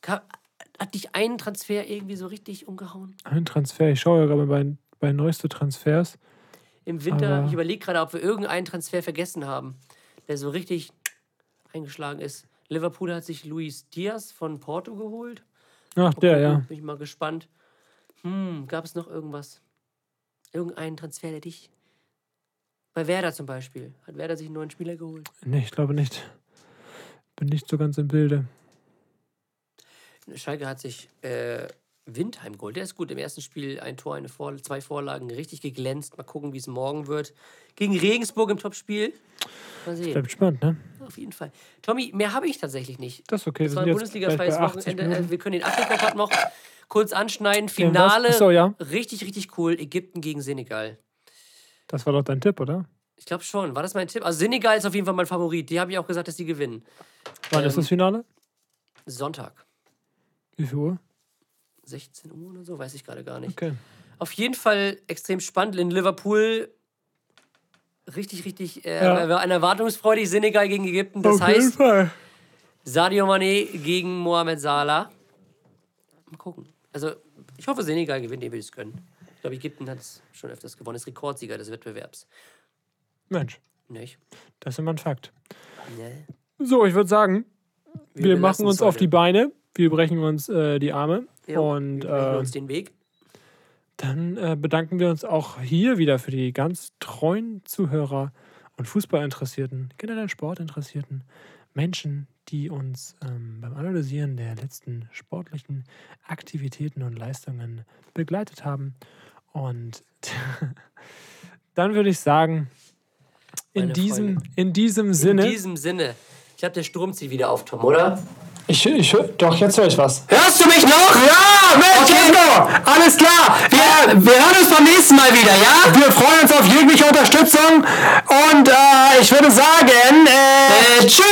B: Gab, hat dich ein Transfer irgendwie so richtig umgehauen?
A: Ein Transfer. Ich schaue ja gerade bei, bei neueste Transfers.
B: Im Winter,
A: Aber-
B: ich überlege gerade, ob wir irgendeinen Transfer vergessen haben, der so richtig eingeschlagen ist. Liverpool hat sich Luis Diaz von Porto geholt.
A: Ach, der, ja.
B: Bin ich mal gespannt. Hm, gab es noch irgendwas? Irgendeinen Transfer, der dich. Bei Werder zum Beispiel. Hat Werder sich einen neuen Spieler geholt?
A: Nee, ich glaube nicht. Bin nicht so ganz im Bilde.
B: Schalke hat sich äh, Windheim geholt. Der ist gut. Im ersten Spiel ein Tor, eine Vor zwei Vorlagen, richtig geglänzt. Mal gucken, wie es morgen wird. Gegen Regensburg im Topspiel. Mal sehen.
A: Bleibt spannend, ne?
B: Auf jeden Fall. Tommy, mehr habe ich tatsächlich nicht.
A: Das ist okay.
B: Das
A: Wir
B: war ein Bundesliga-freies
A: gleich bei 80
B: Wochenende. Äh. Wir können den Afrika Cup noch kurz anschneiden. Finale.
A: So, ja.
B: Richtig, richtig cool. Ägypten gegen Senegal.
A: Das war doch dein Tipp, oder?
B: Ich glaube schon. War das mein Tipp? Also Senegal ist auf jeden Fall mein Favorit. Die habe ich auch gesagt, dass die gewinnen.
A: Wann ist
B: Ähm,
A: das Finale?
B: Sonntag.
A: Wie viel Uhr?
B: 16 Uhr oder so, weiß ich gerade gar nicht.
A: Okay.
B: Auf jeden Fall extrem spannend. In Liverpool richtig, richtig äh,
A: Ja.
B: eine erwartungsfreudig. Senegal gegen Ägypten. Das heißt,
A: Fall.
B: Sadio Mané gegen Mohamed Salah. Mal gucken. Also, ich hoffe, Senegal gewinnt, will ich es gönnen. Ich glaube, Ägypten hat es schon öfters gewonnen, ist Rekordsieger des Wettbewerbs.
A: Mensch,
B: Nicht?
A: das ist immer ein Fakt.
B: Nee.
A: So, ich würde sagen, wir,
B: belassen's
A: machen uns auf
B: heute.
A: die Beine, wir brechen uns äh, die Arme
B: Ja,
A: und
B: wir
A: äh,
B: uns den Weg.
A: dann äh, bedanken wir uns auch hier wieder für die ganz treuen Zuhörer und Fußballinteressierten, generell Sportinteressierten Menschen, die uns ähm, beim Analysieren der letzten sportlichen Aktivitäten und Leistungen begleitet haben. Und dann würde ich sagen, in
B: Meine
A: diesem,
B: Freunde.
A: in diesem
B: In
A: Sinne.
B: diesem Sinne. Ich glaube, der Sturm zieht wieder auf, Tom, oder?
A: Ich, ich, doch, jetzt höre ich was.
D: Hörst du mich noch? Ja, Mensch, okay. Alles klar. Wir, wir hören uns beim nächsten Mal wieder, ja?
C: Wir freuen uns auf jegliche Unterstützung und äh, ich würde sagen, äh,
D: Äh, tschüss!